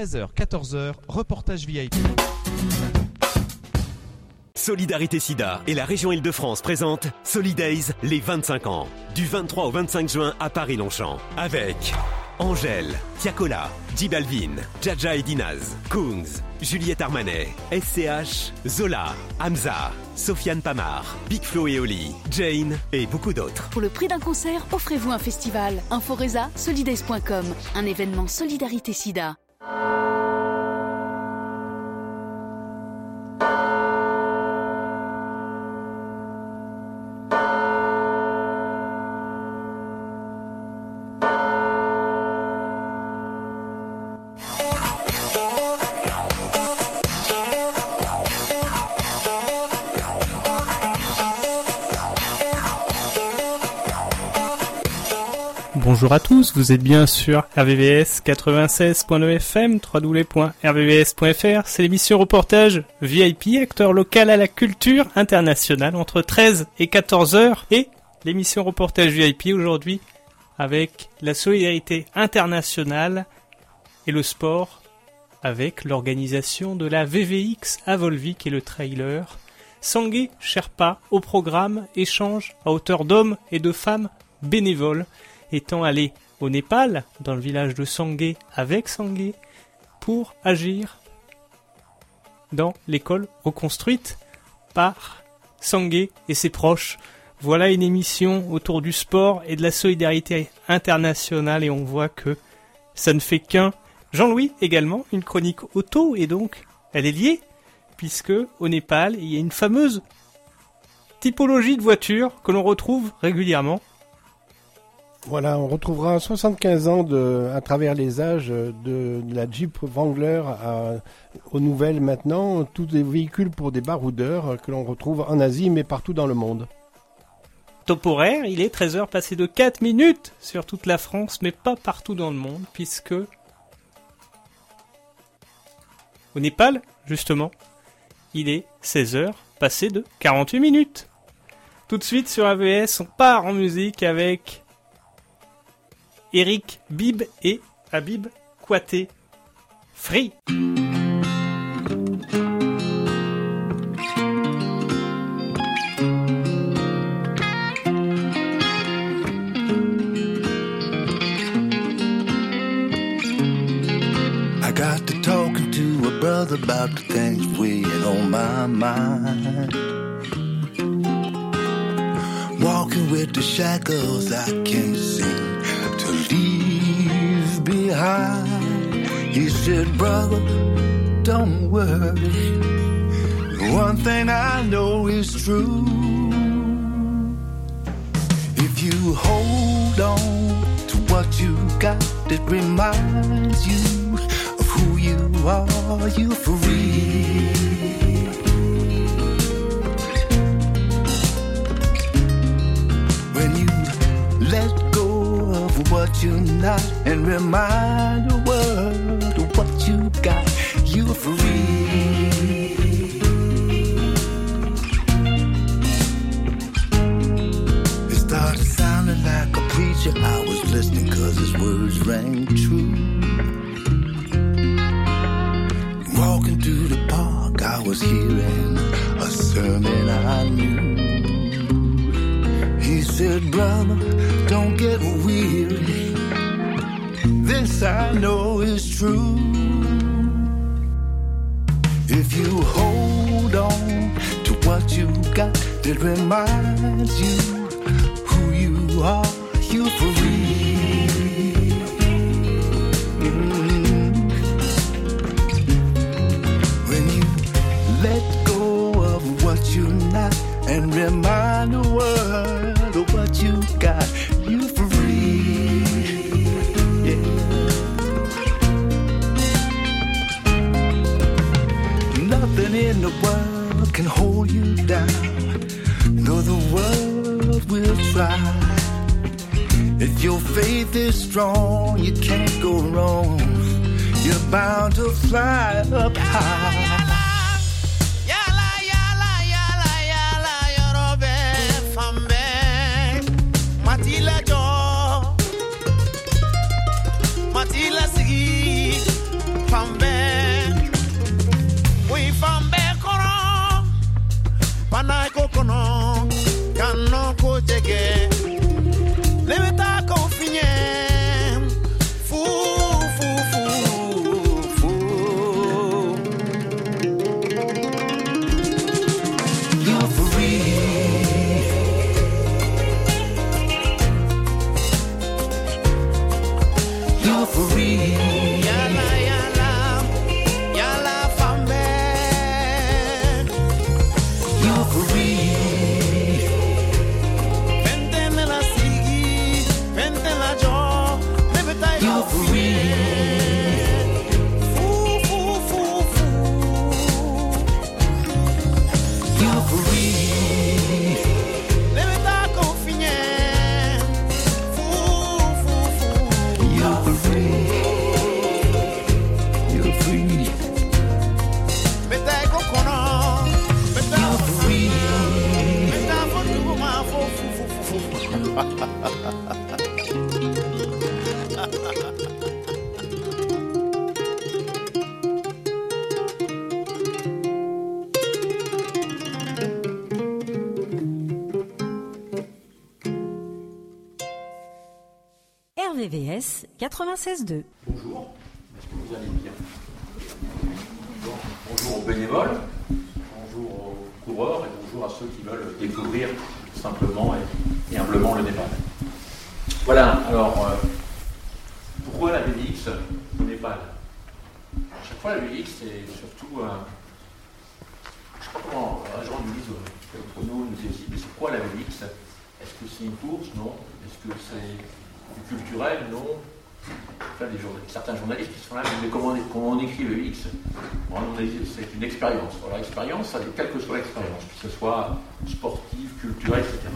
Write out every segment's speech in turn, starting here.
13h, 14h, reportage VIP. Solidarité Sida et la région Île-de-France présentent Solidays les 25 ans. Du 23 au 25 juin à Paris-Longchamp. Avec Angèle, Tiakola, J Balvin, Jaja et Dinaz, Kungs, Juliette Armanet, SCH, Zola, Hamza, Sofiane Pamar, Big Flo et Oli, Jane et beaucoup d'autres. Pour le prix d'un concert, offrez-vous un festival. Inforesa, solidays.com, un événement Solidarité Sida. Thank you. Bonjour à tous, vous êtes bien sur RVVS 96.9 FM, c'est l'émission reportage VIP, acteur local à la culture internationale entre 13 et 14 heures. Et l'émission reportage VIP aujourd'hui avec la solidarité internationale et le sport avec l'organisation de la VVX à Volvic et le trailer. Sangué Sherpa au programme échange à hauteur d'hommes et de femmes bénévoles étant allé au Népal, dans le village de Sangé, avec Sangé, pour agir dans l'école reconstruite par Sangé et ses proches. Voilà une émission autour du sport et de la solidarité internationale et on voit que ça ne fait qu'un. Jean-Louis également, une chronique auto et donc elle est liée puisque au Népal il y a une fameuse typologie de voiture que l'on retrouve régulièrement voilà, on retrouvera 75 ans à travers les âges de, la Jeep Wrangler aux nouvelles maintenant, tous des véhicules pour des baroudeurs que l'on retrouve en Asie mais partout dans le monde. Top horaire, il est 13h passé de 4 minutes sur toute la France mais pas partout dans le monde puisque au Népal, justement, il est 16h passé de 48 minutes. Tout de suite sur AVS, on part en musique avec Eric Bib et Habib Kouaté. Free. I got to talking to a brother about the things weighing on my mind. Walking with the shackles I can't seem to behind. He said, Brother, don't worry. One thing I know is true. If you hold on to what you got, it reminds you of who you are. You're free. When you let what you're not and remind the world of what you got, you're free. It started sounding like a preacher. I was listening cause his words rang true. Walking through the park, I was hearing a sermon I knew. Said, Brother, don't get weary. This I know is true. If you hold on to what you got, it reminds you who you are. You're free. Mm. When you let go of what you're not and remind the world in the world can hold you down, though the world will try. If your faith is strong, you can't go wrong. You're bound to fly up high. RVVS 96.2. Bonjour, est-ce que vous allez bien? Bon, Bonjour aux bénévoles, bonjour aux coureurs et bonjour à ceux qui veulent découvrir simplement et, humblement le Népal. Voilà, alors euh, pourquoi la VDX au Népal? À chaque fois, la VDX, c'est surtout un. Je ne sais pas comment euh, nous, nous dit mais c'est quoi la VDX Est-ce que c'est une course? Non. Est-ce que c'est du culturel Non. Certains journalistes qui sont là, mais comment, on- écrit le X Bon, C'est une expérience. Alors, l'expérience, quelle que soit l'expérience, que ce soit sportive, culturelle, etc.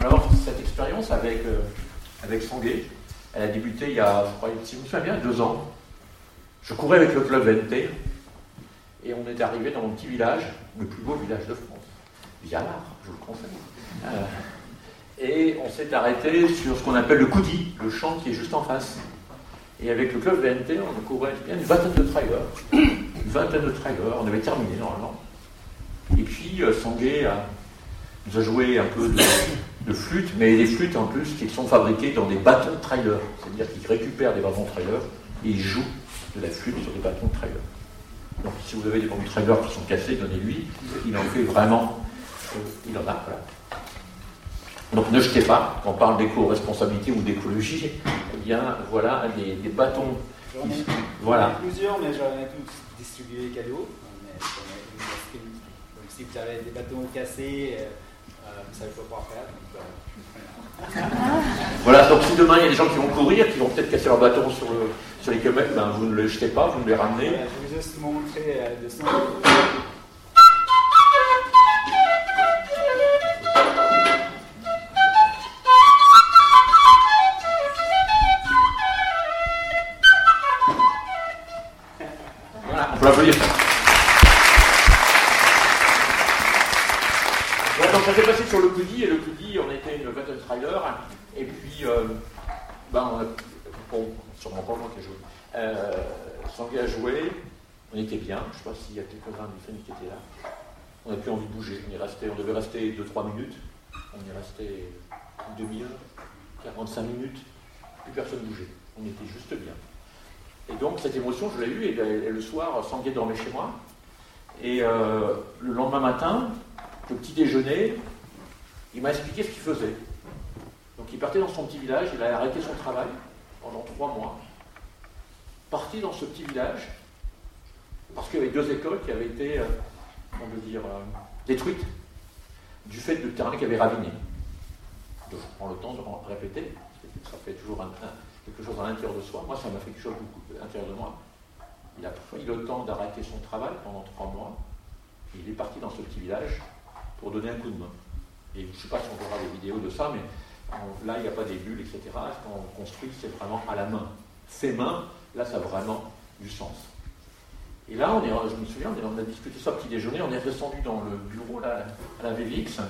Alors, cette expérience avec, euh, avec Sanguet, elle a débuté il y a, je crois, si je me souviens bien, deux ans. Je courais avec le club VNT et on est arrivé dans mon petit village, le plus beau village de France, Vialard, je vous le conseille. Euh, et on s'est arrêté sur ce qu'on appelle le Coudi, le champ qui est juste en face. Et avec le club VNT, on courait bien une vingtaine de trailers. Une vingtaine de trailers, on avait terminé normalement. Et puis euh, Sanguet a- nous a joué un peu de, flûte, mais des flûtes en plus qui sont fabriquées dans des bâtons de trailer. C'est-à-dire qu'ils récupèrent des bâtons de trailer et ils jouent de la flûte sur des bâtons de trailer. Donc si vous avez des bâtons de trailer qui sont cassés, donnez-lui. Il en fait vraiment. il en a, voilà. Donc ne jetez pas, quand on parle d'éco-responsabilité ou d'écologie, eh bien voilà des, des bâtons. J'en ai, Voilà. plusieurs, mais j'en ai tous cadeaux. Ai une inscrite. Donc si vous avez des bâtons cassés, euh, euh, vous savez pas quoi faire. Donc, euh, Voilà, donc si demain il y a des gens qui vont courir, qui vont peut-être casser leur bâton sur, le, sur les kilomètres, ben, vous ne les jetez pas, vous me les ramenez. voilà, je vais juste montrer euh, le son. Donc ça s'est passé sur le Coudi, et le Coudi, on était une de trailers, et puis, euh, ben, on a, bon, sûrement pas moi qui ai joué, euh, Sanguet a joué, on était bien, je ne sais pas s'il y a quelques-uns des familles qui étaient là, on n'a plus envie de bouger, on, est resté, on devait rester 2-3 minutes, on est resté une demi-heure, 45 minutes, plus personne bougeait, on était juste bien. Et donc cette émotion, je l'ai eue, et, et le soir, Sanguet dormait chez moi. Et euh, le lendemain matin, le petit déjeuner, il m'a expliqué ce qu'il faisait. Donc il partait dans son petit village, il a arrêté son travail pendant trois mois, parti dans ce petit village, parce qu'il y avait deux écoles qui avaient été, euh, veut dire, euh, détruites du fait de terrain qui avait raviné. Donc je prends le temps de répéter, ça fait toujours un- un- quelque chose à l'intérieur de soi. Moi, ça m'a fait quelque chose beaucoup à l'intérieur de moi. Il a pris le temps d'arrêter son travail pendant trois mois. Il est parti dans ce petit village pour donner un coup de main. Et je ne sais pas si on verra des vidéos de ça, mais on- là, il n'y a pas des bulles, etc. Ce qu'on construit, c'est vraiment à la main. Fait main, là, ça a vraiment du sens. Et là, on est, je me souviens, on on a discuté ça au petit déjeuner, on est descendu dans le bureau, là, à la VVX.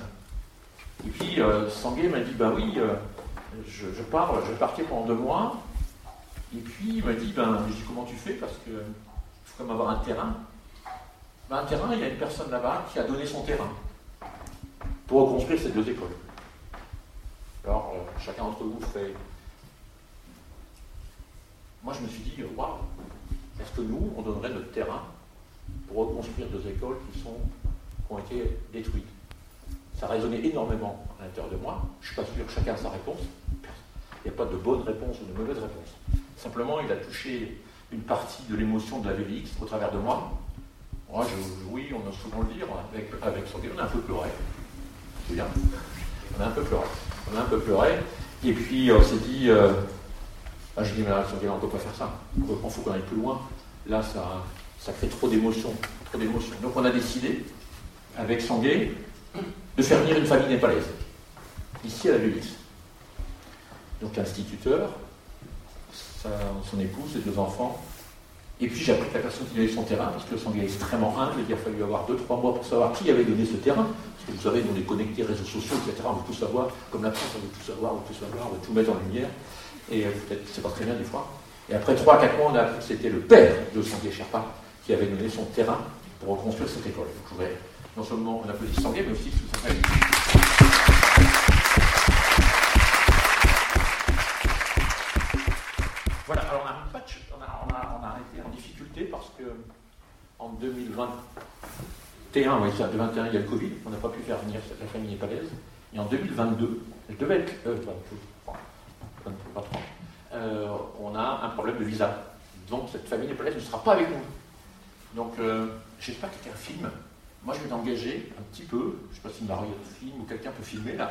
Et puis, euh, Sanguet m'a dit, ben oui, euh, je, je pars, je vais pendant deux mois. Et puis il m'a dit, ben, je dis comment tu fais? Parce que faut quand même avoir un terrain. Ben, un terrain, il y a une personne là-bas qui a donné son terrain pour reconstruire ces deux écoles. Alors, euh, chacun d'entre vous fait. Moi, je me suis dit, waouh, est-ce que nous, on donnerait notre terrain pour reconstruire deux écoles qui, sont, qui ont été détruites? Ça résonnait énormément à l'intérieur de moi. Je ne suis pas sûr que chacun a sa réponse. Il n'y a pas de bonne réponse ou de mauvaise réponse. Simplement, il a touché une partie de l'émotion de la VVX au travers de moi. Moi, je, oui, on a souvent le dire, avec, avec on a un peu pleuré. C'est bien. On a un peu pleuré. On a un peu pleuré. Et puis, on s'est dit, euh, ah, je dis, mais là, on ne peut pas faire ça. Il faut qu'on aille plus loin. Là, ça, ça crée trop d'émotions. Trop. Donc, on a décidé, avec Sanguet, de faire venir une famille népalaise, ici à la VVX donc l'instituteur, son épouse, ses deux enfants. Et puis j'ai appris que la personne qui donnait son terrain, parce que le sang est extrêmement humble, il a fallu avoir 2-3 mois pour savoir qui avait donné ce terrain. Parce que vous savez, on est connectés, réseaux sociaux, etc. On veut tout savoir, comme la presse, on veut tout savoir, on veut tout savoir, on veut tout mettre en lumière. Et euh, peut-être c'est pas très bien des fois. Et après 3-4 mois, on a appris que c'était le père de Sanguet Sherpa qui avait donné son terrain pour reconstruire cette école. Non seulement on applaudit Sanguet, mais aussi sous sa famille. a été en difficulté parce que en 2021, oui, ça, 2021, il y a le Covid, on n'a pas pu faire venir la famille népalaise. Et en 2022, elle devait être. euh, 23, 23, euh, on a un problème de visa. Donc cette famille népalaise ne sera pas avec nous. Donc euh, j'espère que quelqu'un filme. Moi je vais t'engager un petit peu, je ne sais pas si Marie filme ou quelqu'un peut filmer là,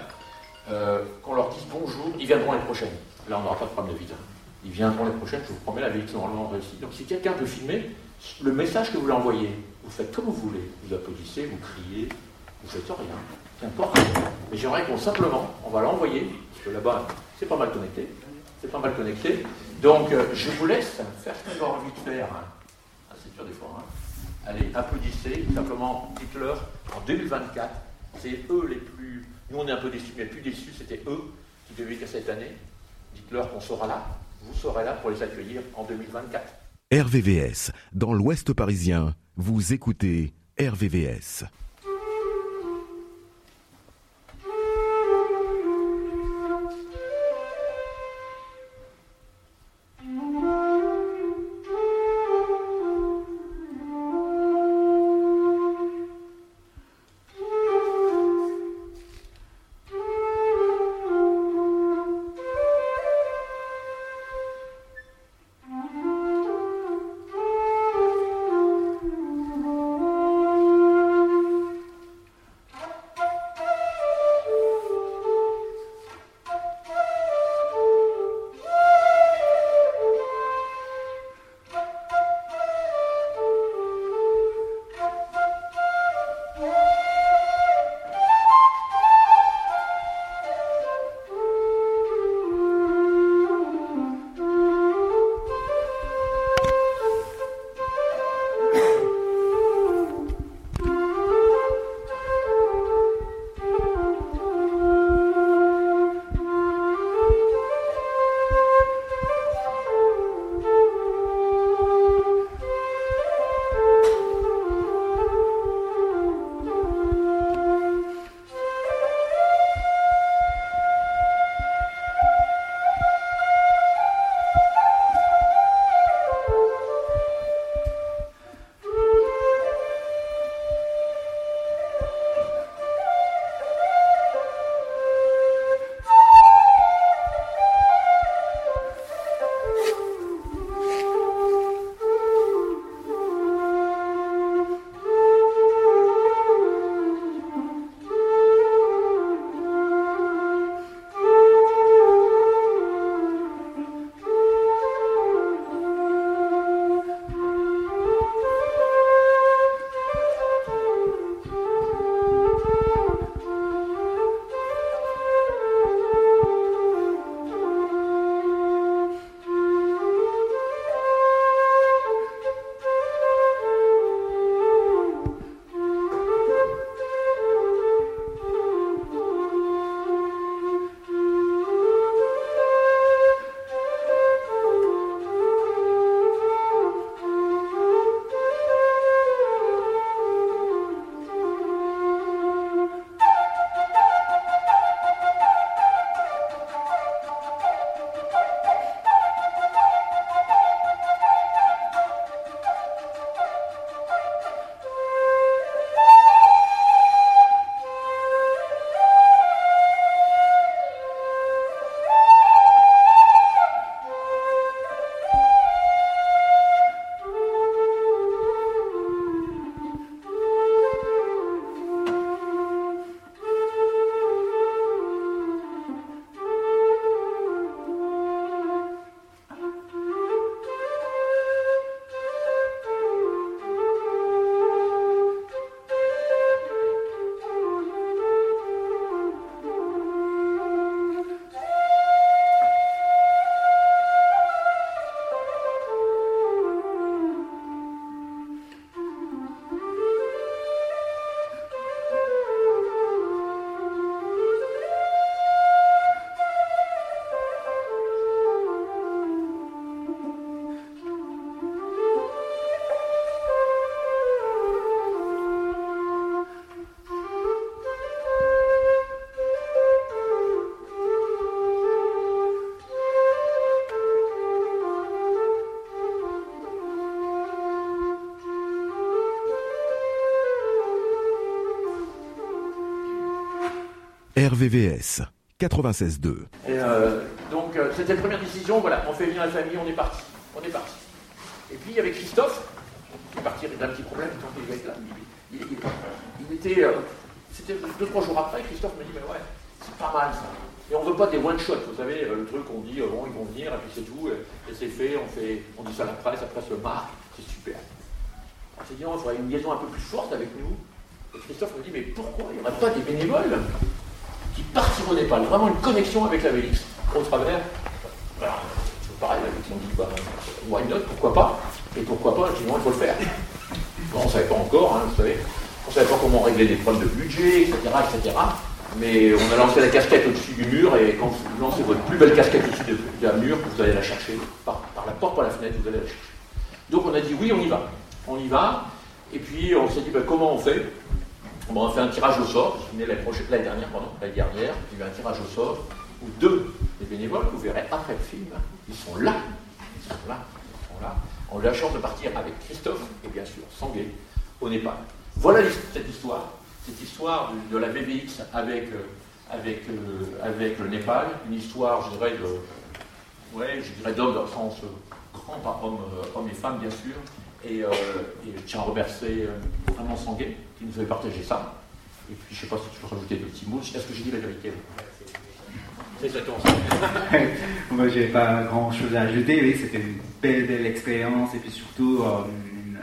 euh, qu'on leur dise bonjour, ils viendront l'année prochaine. Là on n'aura pas de problème de visa. Ils viendront l'année prochaine, je vous promets, la visite normalement réussie. Donc si quelqu'un peut filmer, le message que vous lui envoyez, vous faites comme vous voulez. Vous applaudissez, vous criez, vous faites rien. Qu'importe. Mais j'aimerais qu'on simplement, on va l'envoyer, parce que là-bas, c'est pas mal connecté. C'est pas mal connecté. Donc euh, je vous laisse faire ce qu'on a envie de faire. hein. Ah, c'est dur des fois. hein. Allez, applaudissez, simplement dites-leur en 2024, c'est eux les plus. Nous on est un peu déçus, mais les plus déçus, c'était eux qui devaient vivre cette année. Dites-leur qu'on sera là, vous serez là pour les accueillir en 2024. RVVS, dans l'Ouest parisien, vous écoutez RVVS. RVVS 96.2. Et euh, donc, euh, c'était la première décision, voilà, on fait venir la famille, on est parti. On est parti. Et puis, il avait Christophe, qui est parti d'un petit problème, tant qu'il était là. Il, il- il- il était. euh, c'était deux, trois jours après, Christophe me dit, mais ouais, c'est pas mal ça. Et on veut pas des one-shot, vous savez, le truc, on dit, bon, ils vont venir, et puis c'est tout, et, c'est fait, on, fait, on dit ça à la presse, la presse le marque, c'est super. On s'est dit, non, il faudrait une liaison un peu plus forte avec nous. Et Christophe me dit, mais pourquoi? Il n'y aurait pas des bénévoles? Au Népal, vraiment une connexion avec la Vélix, au travers. C'est pareil, la on dit, bah, why not, pourquoi pas? Et pourquoi pas, dis, non, il faut le faire. Bon, on ne savait pas encore, hein, vous savez, on ne savait pas comment régler les problèmes de budget, etc., etc. Mais on a lancé la casquette au-dessus du mur, et quand vous lancez votre plus belle casquette au-dessus de- d'un mur, vous allez la chercher, par, la porte, par la fenêtre, vous allez la chercher. Donc on a dit, oui, on y va. On y va, et puis on s'est dit, bah, comment on fait? On a fait un tirage au sort, l'année dernière, pardon, l'année dernière, il y a eu un tirage au sort où deux des bénévoles, vous verrez après le film, ils sont là, ils sont là, ils sont là. On a eu la chance de partir avec Christophe et bien sûr Sanguet au Népal. Voilà cette histoire, cette histoire de, la avec, euh, euh, avec le Népal, une histoire, je dirais, de, d'hommes dans le sens euh, grand, euh, hommes et femmes bien sûr. Et, euh, et je tiens à remercier euh, vraiment Sanguet qui nous avait partagé ça. Et puis je ne sais pas si tu veux rajouter des petits mots. Est-ce que j'ai dit la vérité C'est exactement ça. Moi, j'ai pas grand chose à ajouter. Oui, c'était une belle, belle expérience et puis surtout euh,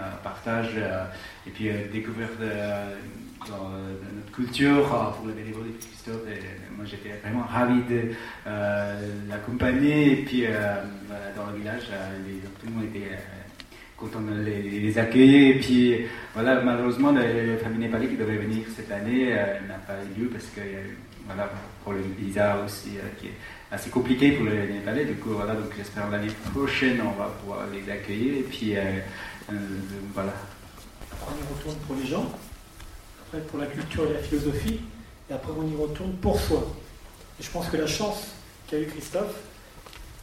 un partage euh, et puis euh, découverte de, de- de notre culture euh, pour le bénévole de Christophe. Et moi, j'étais vraiment ravi de euh, l'accompagner et puis euh, voilà, dans le village, euh, les- tout le monde était content de les, les accueillir. Et puis voilà, malheureusement, la, famille népalais qui devait venir cette année euh, n'a pas eu lieu parce que euh, voilà, pour le visa aussi euh, qui est assez compliqué pour les Népalais. Du coup, voilà, donc j'espère l'année prochaine on va pouvoir les accueillir. Et puis euh, voilà. Après, on y retourne pour les gens, après pour la culture et la philosophie, et après on y retourne pour soi. Et je pense que la chance qu'a eu Christophe,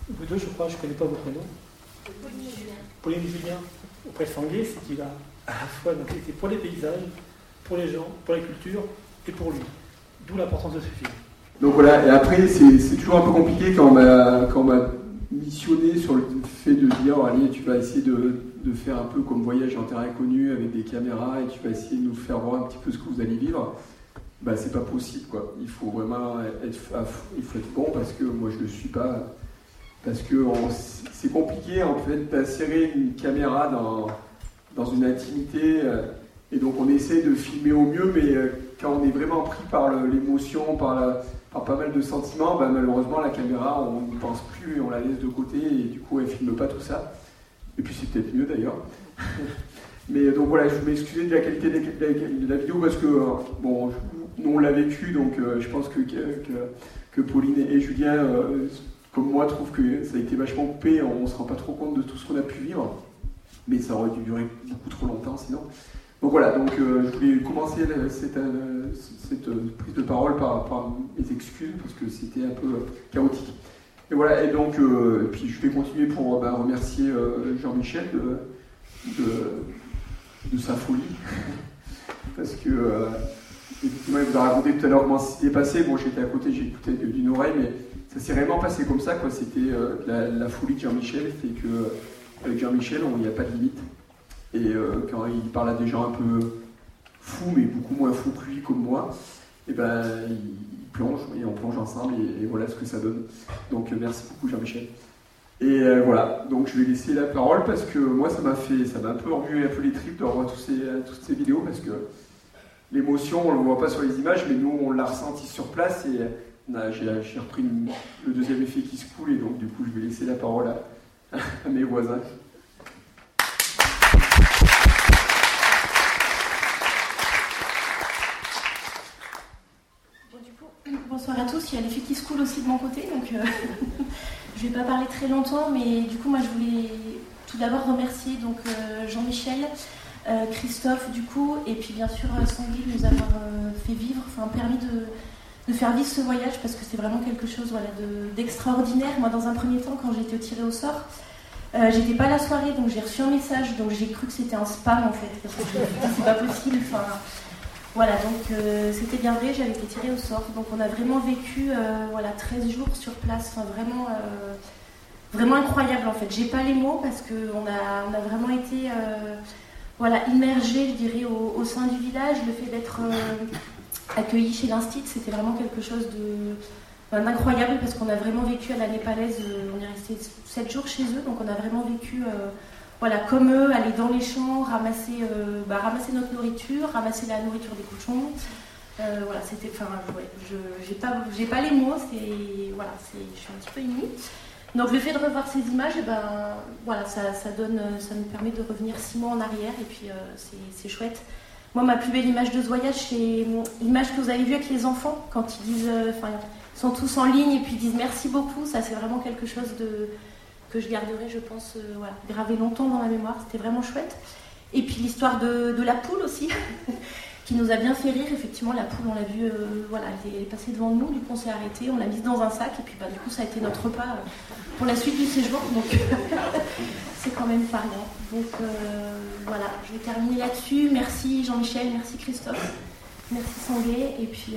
vous deux, je crois, je ne connais pas vos prénoms, Pauline Julien, auprès de Sanguet, c'est qu'il a à la fois donc, été pour les paysages, pour les gens, pour la culture et pour lui. D'où l'importance de ce film. Donc voilà, et après, c'est toujours un peu compliqué quand on m'a missionné sur le fait de dire allez, tu vas essayer de, de faire un peu comme voyage en terre inconnue avec des caméras et tu vas essayer de nous faire voir un petit peu ce que vous allez vivre. Bah, c'est pas possible quoi. Il faut vraiment être, il faut être bon parce que moi je le suis pas. Parce que c'est compliqué en fait d'insérer une caméra dans, dans une intimité. euh, et donc on essaie de filmer au mieux, mais euh, quand on est vraiment pris par l'émotion, par, par pas mal de sentiments, bah, malheureusement la caméra on n'y pense plus et on la laisse de côté et du coup elle filme pas tout ça. Et puis c'est peut-être mieux d'ailleurs. mais donc voilà, je veux m'excuser de la qualité de la, vidéo parce que euh, bon, nous on l'a vécu, donc je pense que, que, Pauline et Julien, comme moi, trouvent que ça a été vachement coupé, on ne se rend pas trop compte de tout ce qu'on a pu vivre. Mais ça aurait dû durer beaucoup trop longtemps sinon. Donc voilà, donc euh, je voulais commencer cette, euh, euh, prise de parole par, mes excuses parce que c'était un peu chaotique. Et voilà, et donc, euh, puis je vais continuer pour bah, remercier Jean-Michel de, de, sa folie. parce que, effectivement, il vous a raconté tout à l'heure comment c'était passé. Bon, j'étais à côté, j'écoutais de- d'une oreille, mais ça s'est vraiment passé comme ça. C'était euh, la, folie de Jean-Michel, c'est que euh, avec Jean-Michel, il n'y a pas de limite. Et euh, quand il parle à des gens un peu fous, mais beaucoup moins fous que lui, comme moi, et ben il plonge et on plonge ensemble et, voilà ce que ça donne. Donc merci beaucoup Jean-Michel. Et voilà, donc je vais laisser la parole parce que moi ça m'a fait, ça m'a un peu remué un peu les tripes de revoir ces, toutes ces vidéos parce que l'émotion on ne le voit pas sur les images, mais nous on l'a ressenti sur place et j'ai repris le deuxième effet qui se coule et donc du coup je vais laisser la parole à, mes voisins. Bonsoir à tous. Il y a filles qui se coulent aussi de mon côté, donc euh, je vais pas parler très longtemps, mais du coup, moi, je voulais tout d'abord remercier euh, Jean-Michel, euh, Christophe, du coup, et puis bien sûr euh, Sanguy de nous avoir euh, fait vivre, enfin permis de, de faire vivre ce voyage parce que c'est vraiment quelque chose voilà, de- d'extraordinaire. Moi, dans un premier temps, quand été tirée au sort, j'étais pas à la soirée, donc j'ai reçu un message, donc j'ai cru que c'était un spam en fait, parce que c'est pas possible. Enfin, Voilà, donc c'était bien vrai, j'avais été tirée au sort. Donc on a vraiment vécu voilà, 13 jours sur place, enfin, vraiment, vraiment incroyable en fait. J'ai pas les mots parce qu'on a, on a vraiment été voilà, immergé, je dirais, au, sein du village. Le fait d'être accueilli chez l'Institut, c'était vraiment quelque chose de d'incroyable parce qu'on a vraiment vécu à la népalaise, on est resté 7 jours chez eux, donc on a vraiment vécu voilà, comme eux, aller dans les champs, ramasser, euh, bah, ramasser notre nourriture, ramasser la nourriture des cochons. Euh, voilà, c'était, enfin, je j'ai pas, pas les mots, c'est, voilà, je suis un petit peu émue. Donc le fait de revoir ces images, eh ben, voilà, ça, ça, donne, ça nous permet de revenir six mois en arrière et puis euh, c'est, chouette. Moi, ma plus belle image de ce voyage, c'est l'image que vous avez vue avec les enfants quand ils disent, enfin, ils sont tous en ligne et puis ils disent merci beaucoup. Ça, c'est vraiment quelque chose de, que je garderai, je pense, euh, gravé longtemps dans ma mémoire. C'était vraiment chouette. Et puis l'histoire de, la poule aussi, qui nous a bien fait rire. Effectivement, la poule, on l'a vu, euh, voilà, elle est passée devant nous, du coup on s'est arrêté, on l'a mise dans un sac, et puis bah, du coup ça a été notre repas euh, pour la suite du séjour. Donc c'est quand même rien. Donc voilà, je vais terminer là-dessus. Merci Jean-Michel, merci Christophe. Merci Sanguet, et puis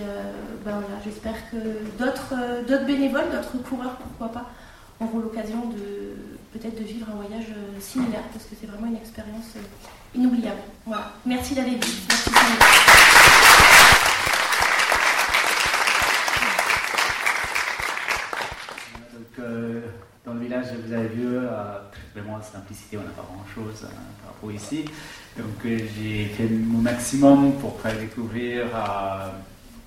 bah, voilà, j'espère que d'autres, bénévoles, d'autres coureurs, pourquoi pas, auront l'occasion de peut-être de vivre un voyage euh, similaire parce que c'est vraiment une expérience euh, inoubliable. Voilà. Merci David. Merci euh, dans le village, vous avez vu, euh, vraiment simplicité, on n'a pas grand-chose hein, par rapport ici. Donc j'ai fait mon maximum pour faire découvrir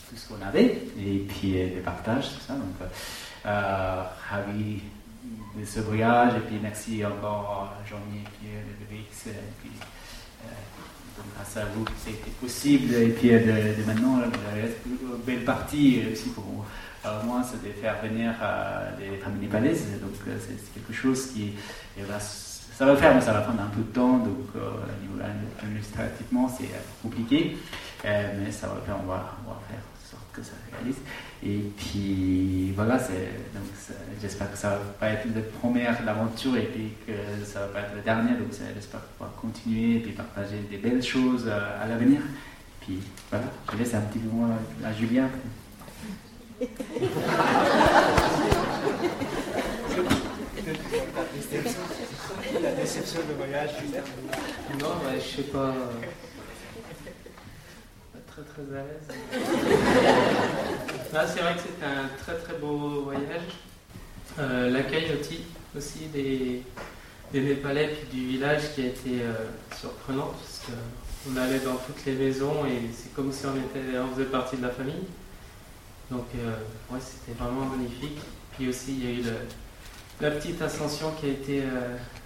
tout ce qu'on avait et puis des partages, tout ça. Donc, ravi de ce voyage. Et puis merci encore à Jean-Mi et puis Et puis, euh, grâce à vous, c'était possible. Et puis de, de maintenant, la belle partie aussi pour moi, c'est de faire venir euh, des familles népalaises. Donc euh, c'est quelque chose qui va, ça va faire, mais ça va prendre un peu de temps. Donc au niveau administrativement, c'est compliqué. mais ça va faire, on va, on va faire que ça réalise. Et puis voilà, j'espère que ça va pas être la première l'aventure et puis que ça va pas être la dernière. Donc j'espère pouvoir continuer et puis partager des belles choses à, l'avenir. Puis voilà, je laisse un petit moins à Julien. La déception de voyage, Non, je sais pas très à l'aise. C'est vrai que c'était un très très beau voyage. Euh, l'accueil aussi, aussi des, des Népalais et du village qui a été euh, surprenant parce qu'on allait dans toutes les maisons et c'est comme si on, était, on faisait partie de la famille. Donc euh, c'était vraiment magnifique. Puis aussi il y a eu la petite ascension qui a été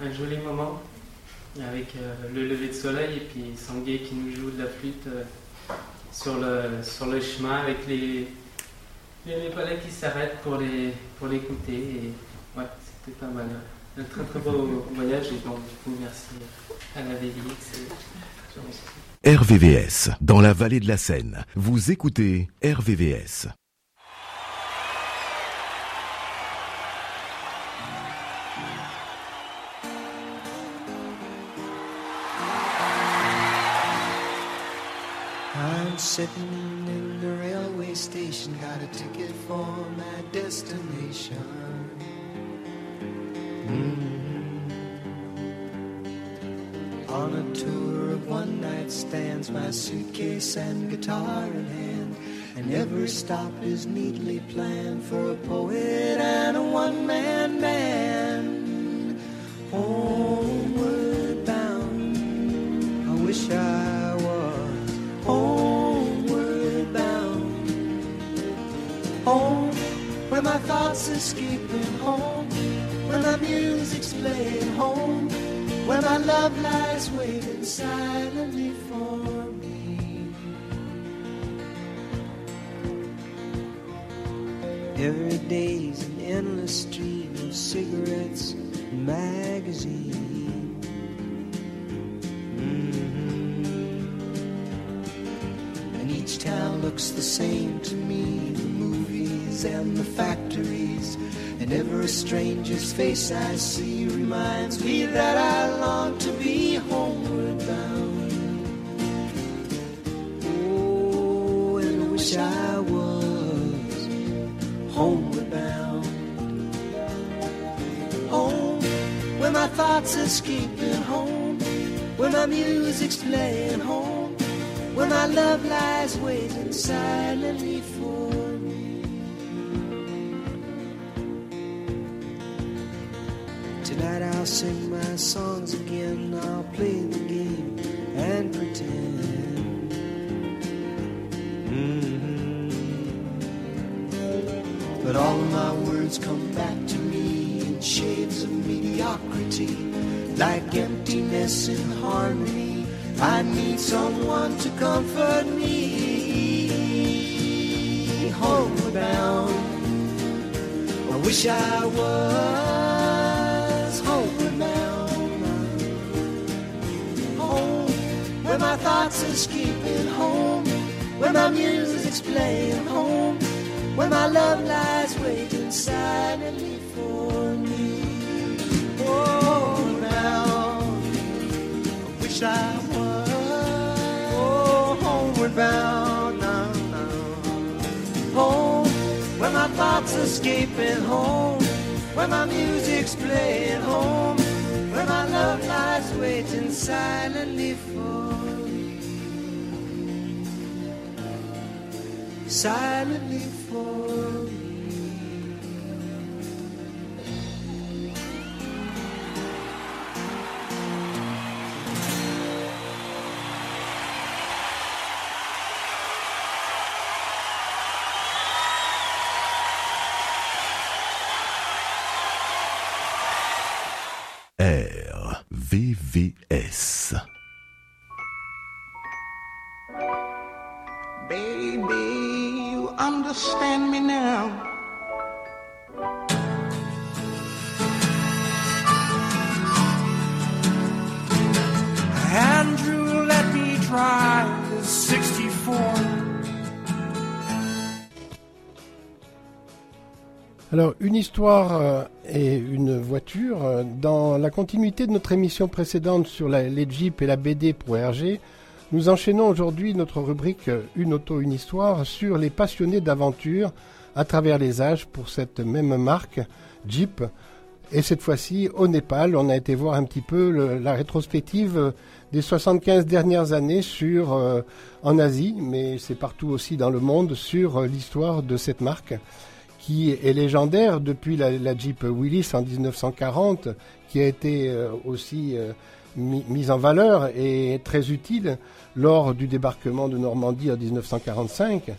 un joli moment avec le lever de soleil et puis Sanguet qui nous joue de la flûte sur le, sur le chemin avec les, les Népalais qui s'arrêtent pour les pour l'écouter. Et ouais, c'était pas mal. Un très très beau voyage et donc du coup merci à la VVX. RVVS, dans la vallée de la Seine. Vous écoutez RVVS. I'm sitting station, got a ticket for my destination. Mm. On a tour of one night stands, my suitcase and guitar in hand. And every stop is neatly planned for a poet and a one man band. Homeward bound, I wish I where my thoughts escaping home, where my music's playing home, where my love lies waiting silently for me. Every day's an endless stream of cigarettes and magazines. Mm-hmm. And each town looks the same to me trees and the factories. And every stranger's face I see reminds me that I long to be homeward bound. Oh, and I wish I was homeward bound. Home, where my thoughts escaping home, where my music's playing home, where my love lies waiting silently for. Tonight I'll sing my songs again, I'll play the game and pretend. Mhm. But all of my words come back to me in shades of mediocrity, like emptiness in harmony. I need someone to comfort me. Homeward bound, I wish I was my thoughts escaping home, where my music's playing home, where my love lies waiting silently for me. Oh, now I wish I was oh, homeward bound now, now. Home, where my thoughts are escaping home, where my music's playing home, where my love lies waiting silently for Silently for me. RVVS. Me now. Andrew, let me the 64. Alors, une histoire euh, et une voiture. euh, Dans la continuité de notre émission précédente sur les Jeeps et la BD pour RG, nous enchaînons aujourd'hui notre rubrique euh, Une auto, une histoire sur les passionnés d'aventure à travers les âges pour cette même marque, Jeep. Et cette fois-ci, au Népal, on a été voir un petit peu la rétrospective euh, des 75 dernières années sur, euh, en Asie, mais c'est partout aussi dans le monde, sur l'histoire de cette marque qui est légendaire depuis la, Jeep Willys en 1940, qui a été aussi mis, mise en valeur et très utile lors du débarquement de Normandie en 1945.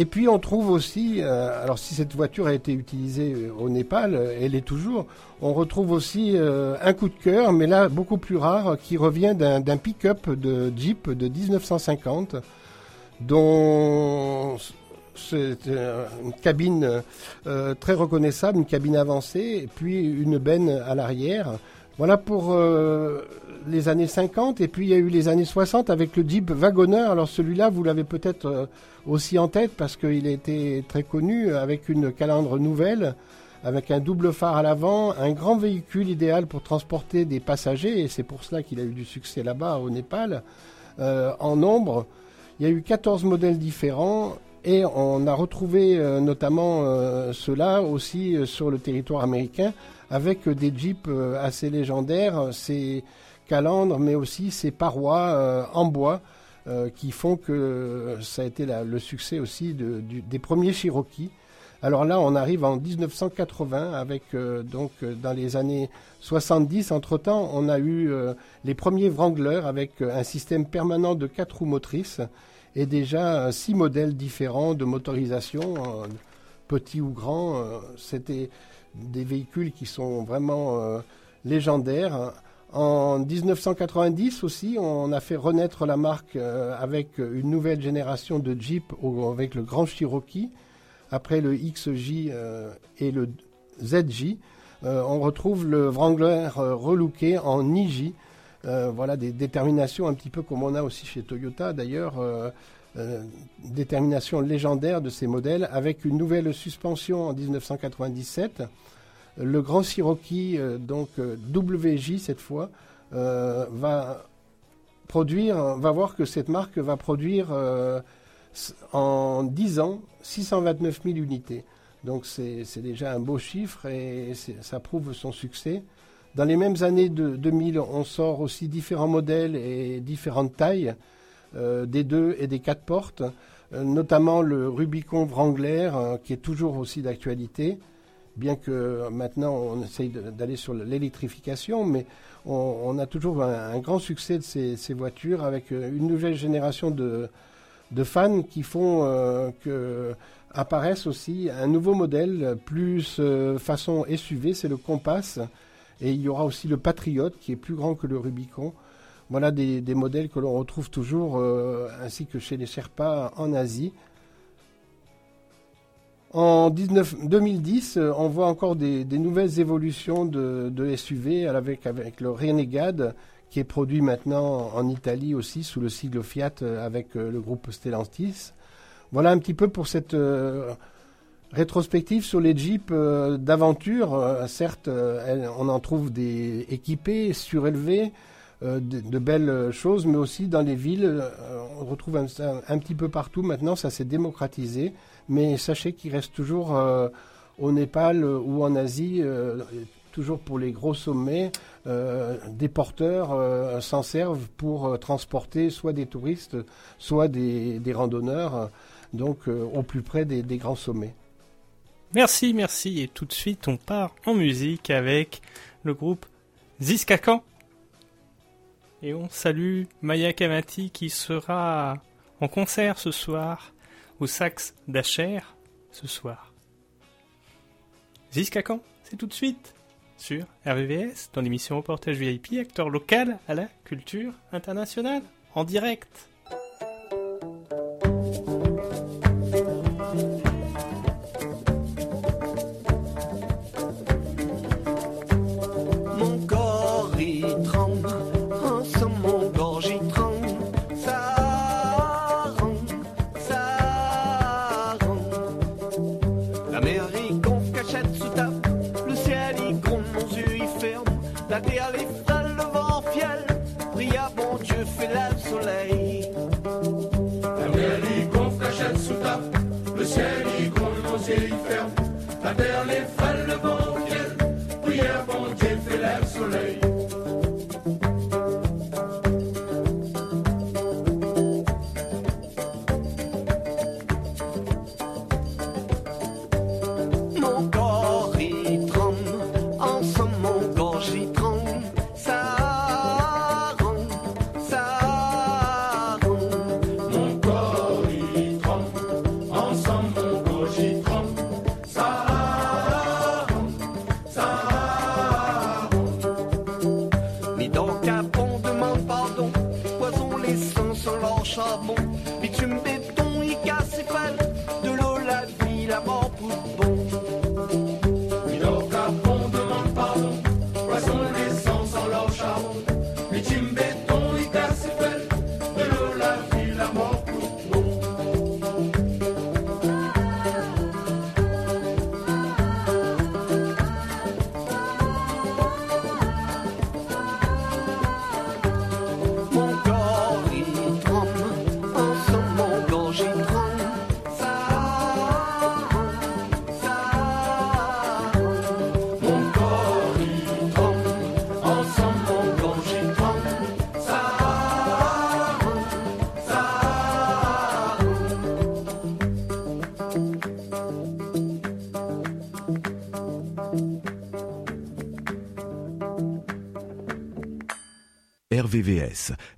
Et puis on trouve aussi, euh, alors si cette voiture a été utilisée euh, au Népal, euh, elle est toujours, on retrouve aussi un coup de cœur, mais là beaucoup plus rare, qui revient d'un pick-up de Jeep de 1950, dont c'est une cabine très reconnaissable, une cabine avancée, puis une benne à l'arrière. Voilà pour euh, les années 50, et puis il y a eu les années 60 avec le Jeep Wagoner. Alors celui-là, vous l'avez peut-être euh, aussi en tête parce qu'il a été très connu avec une calandre nouvelle, avec un double phare à l'avant, un grand véhicule idéal pour transporter des passagers, et c'est pour cela qu'il a eu du succès là-bas au Népal, euh, en nombre. Il y a eu 14 modèles différents et on a retrouvé notamment ceux-là aussi sur le territoire américain avec des jeeps euh, assez légendaires, ces calandres mais aussi ces parois euh, en bois euh, qui font que ça a été le succès aussi des premiers Cherokee. Alors là, on arrive en 1980 avec donc dans les années 70. Entre temps, on a eu les premiers Wrangler avec un système permanent de quatre roues motrices et déjà six modèles différents de motorisation, petits ou grands. C'était des véhicules qui sont vraiment euh, légendaires. En 1990 aussi, on a fait renaître la marque euh, avec une nouvelle génération de Jeep avec le Grand Cherokee. Après le XJ euh, et le ZJ, on retrouve le Wrangler relooké en IJ. Voilà des déterminations un petit peu comme on a aussi chez Toyota d'ailleurs. Euh, détermination légendaire de ces modèles avec une nouvelle suspension en 1997. Le Grand Cherokee, euh, donc euh, WJ cette fois, va produire, va voir que cette marque va produire en 10 ans 629 000 unités. Donc c'est déjà un beau chiffre et ça prouve son succès. Dans les mêmes années de 2000, on sort aussi différents modèles et différentes tailles des deux et des quatre portes, euh, notamment le Rubicon Wrangler euh, qui est toujours aussi d'actualité, bien que maintenant on essaye d'aller sur l'électrification, mais on, a toujours un, grand succès de ces, voitures avec euh, une nouvelle génération de, fans qui font euh, que apparaissent aussi un nouveau modèle plus euh, façon SUV, c'est le Compass. Et il y aura aussi le Patriote qui est plus grand que le Rubicon. Voilà des, modèles que l'on retrouve toujours euh, ainsi que chez les Sherpas en Asie. En 19 2010, euh, on voit encore des, nouvelles évolutions de, SUV avec, le Renegade qui est produit maintenant en Italie aussi sous le sigle Fiat euh, avec le groupe Stellantis. Voilà un petit peu pour cette rétrospective sur les Jeeps d'aventure. Certes, on en trouve des équipés, surélevés, de, de belles choses, mais aussi dans les villes, euh, on retrouve un, petit peu partout. Maintenant, ça s'est démocratisé, mais sachez qu'il reste toujours euh, au Népal euh, ou en Asie, euh, toujours pour les gros sommets, euh, des porteurs euh, s'en servent pour euh, transporter soit des touristes, soit des, randonneurs, euh, donc euh, au plus près des, des grands sommets. Merci, merci. Et tout de suite, on part en musique avec le groupe Ziskakan. Et on salue Maya Kamati qui sera en concert ce soir au Sax d'Acher ce soir. Ziskakan, c'est tout de suite sur RVVS dans l'émission Reportage VIP, acteur local à la culture internationale en direct. Il ferme. La terre les frêle, le vent. Prière, bon Dieu, fait le soleil.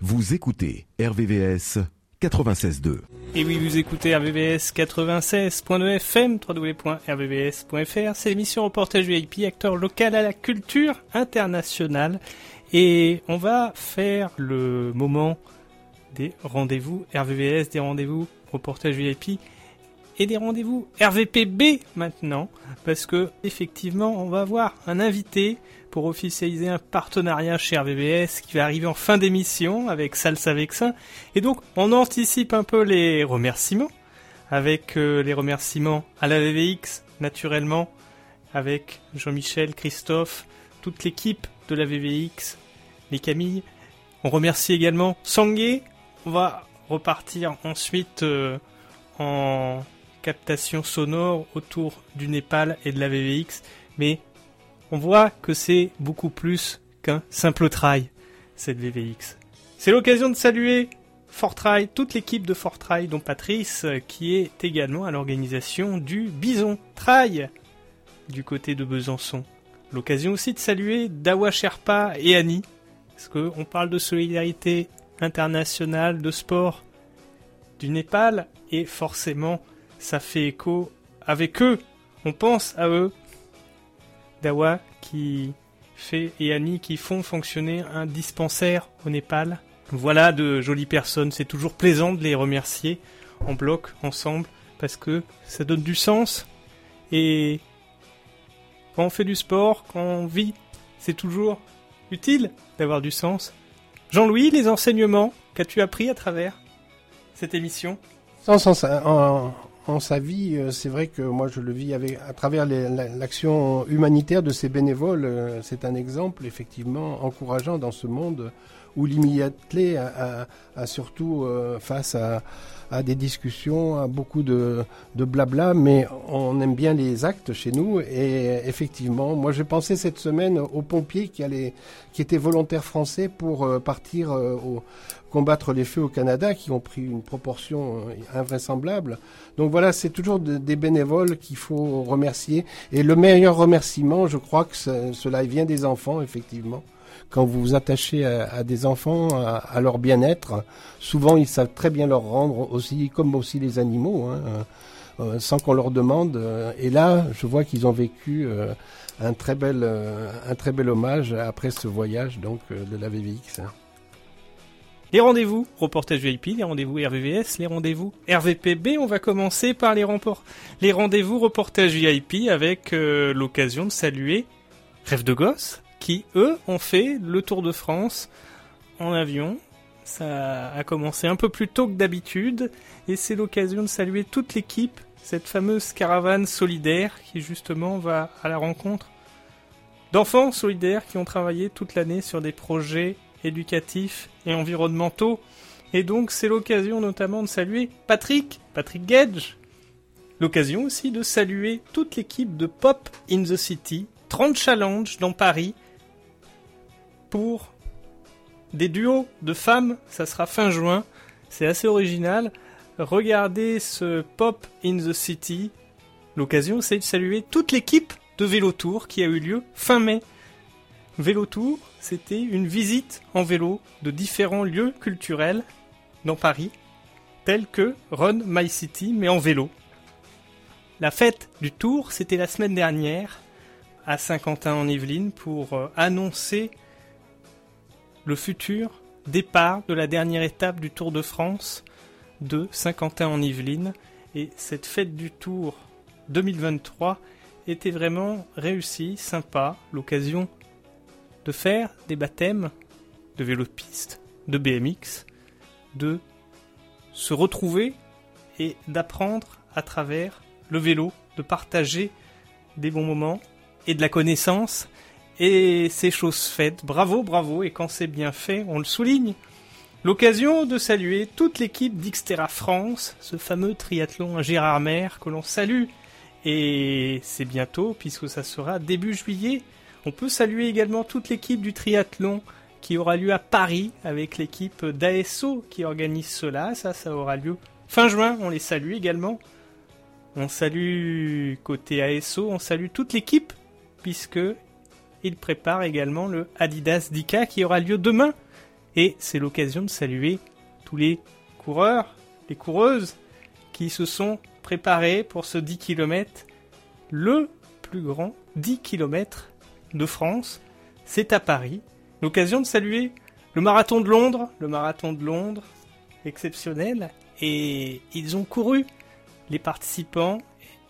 Vous écoutez RVVS 96.2. Et oui, vous écoutez RVVS 96.2 FM, www.rvvs.fr. C'est l'émission Reportage VIP, acteur local à la culture internationale. Et on va faire le moment des rendez-vous RVVS, des rendez-vous Reportage VIP et des rendez-vous RVPB maintenant. Parce que, effectivement, on va avoir un invité pour officialiser un partenariat chez RVVS qui va arriver en fin d'émission avec Salsa Vexin. Et donc, on anticipe un peu les remerciements avec euh, les remerciements à la VVX, naturellement, avec Jean-Michel, Christophe, toute l'équipe de la VVX, les Camilles. On remercie également Sangué. On va repartir ensuite euh, en captation sonore autour du Népal et de la VVX. Mais on voit que c'est beaucoup plus qu'un simple trail, cette VVX. C'est l'occasion de saluer Fortrail, toute l'équipe de Fortrail, dont Patrice, euh, qui est également à l'organisation du Bison Trail du côté de Besançon. L'occasion aussi de saluer Dawa Sherpa et Annie, parce qu'on parle de solidarité internationale, de sport du Népal, et forcément, ça fait écho avec eux. On pense à eux. Dawa qui fait et Annie qui font fonctionner un dispensaire au Népal. Voilà de jolies personnes. C'est toujours plaisant de les remercier en bloc, ensemble, parce que ça donne du sens. Et quand on fait du sport, quand on vit, c'est toujours utile d'avoir du sens. Jean-Louis, les enseignements qu'as-tu appris à travers cette émission? En sa vie, euh, c'est vrai que moi je le vis avec, à travers l'action humanitaire de ces bénévoles. euh, C'est un exemple effectivement encourageant dans ce monde où l'immédiateté a, a- a surtout euh, face à, à des discussions, à beaucoup de, de blabla, mais on aime bien les actes chez nous. Et effectivement, moi j'ai pensé cette semaine aux pompiers qui, allaient, qui étaient volontaires français pour euh, partir au, combattre les feux au Canada, qui ont pris une proportion euh, invraisemblable. Donc voilà, c'est toujours de- des bénévoles qu'il faut remercier. Et le meilleur remerciement, je crois que ce- cela vient des enfants, effectivement. Quand vous vous attachez à, des enfants, à, leur bien-être, souvent ils savent très bien leur rendre aussi, comme aussi les animaux, hein, euh, euh, sans qu'on leur demande. Et là, je vois qu'ils ont vécu un très bel, un très bel hommage après ce voyage donc de la VVX. Les rendez-vous, reportage VIP, les rendez-vous RVVS, les rendez-vous RVPB. On va commencer par les rendez-vous reportage VIP avec euh, l'occasion de saluer Rêve de Gosse, qui eux ont fait le Tour de France en avion. Ça a commencé un peu plus tôt que d'habitude et c'est l'occasion de saluer toute l'équipe, cette fameuse caravane solidaire qui justement va à la rencontre d'enfants solidaires qui ont travaillé toute l'année sur des projets éducatifs et environnementaux. Et donc c'est l'occasion notamment de saluer Patrick, Patrick Gage. L'occasion aussi de saluer toute l'équipe de Pop in the City, 30 challenges dans Paris pour des duos de femmes, ça sera fin juin, c'est assez original. Regardez ce Pop in the City. L'occasion c'est de saluer toute l'équipe de Vélo Tour qui a eu lieu fin mai. Vélo Tour, c'était une visite en vélo de différents lieux culturels dans Paris, tels que Run My City, mais en vélo. La fête du Tour, c'était la semaine dernière à Saint-Quentin en Yvelines pour euh, annoncer le futur départ de la dernière étape du Tour de France de Saint-Quentin en Yvelines. Et cette fête du Tour 2023 était vraiment réussie, sympa, l'occasion de faire des baptêmes de vélo de piste, de BMX, de se retrouver et d'apprendre à travers le vélo, de partager des bons moments et de la connaissance. Et c'est chose faite. Bravo, bravo. Et quand c'est bien fait, on le souligne. L'occasion de saluer toute l'équipe d'Xterra France, ce fameux triathlon à Gérardmer que l'on salue. Et c'est bientôt, puisque ça sera début juillet. On peut saluer également toute l'équipe du triathlon qui aura lieu à Paris avec l'équipe d'ASO qui organise cela. Ça, ça aura lieu fin juin. On les salue également. On salue côté ASO, on salue toute l'équipe puisque il prépare également le Adidas Dika qui aura lieu demain. Et c'est l'occasion de saluer tous les coureurs, les coureuses qui se sont préparés pour ce 10 km, le plus grand 10 km de France. C'est à Paris. L'occasion de saluer le marathon de Londres, le marathon de Londres, exceptionnel. Et ils ont couru, les participants,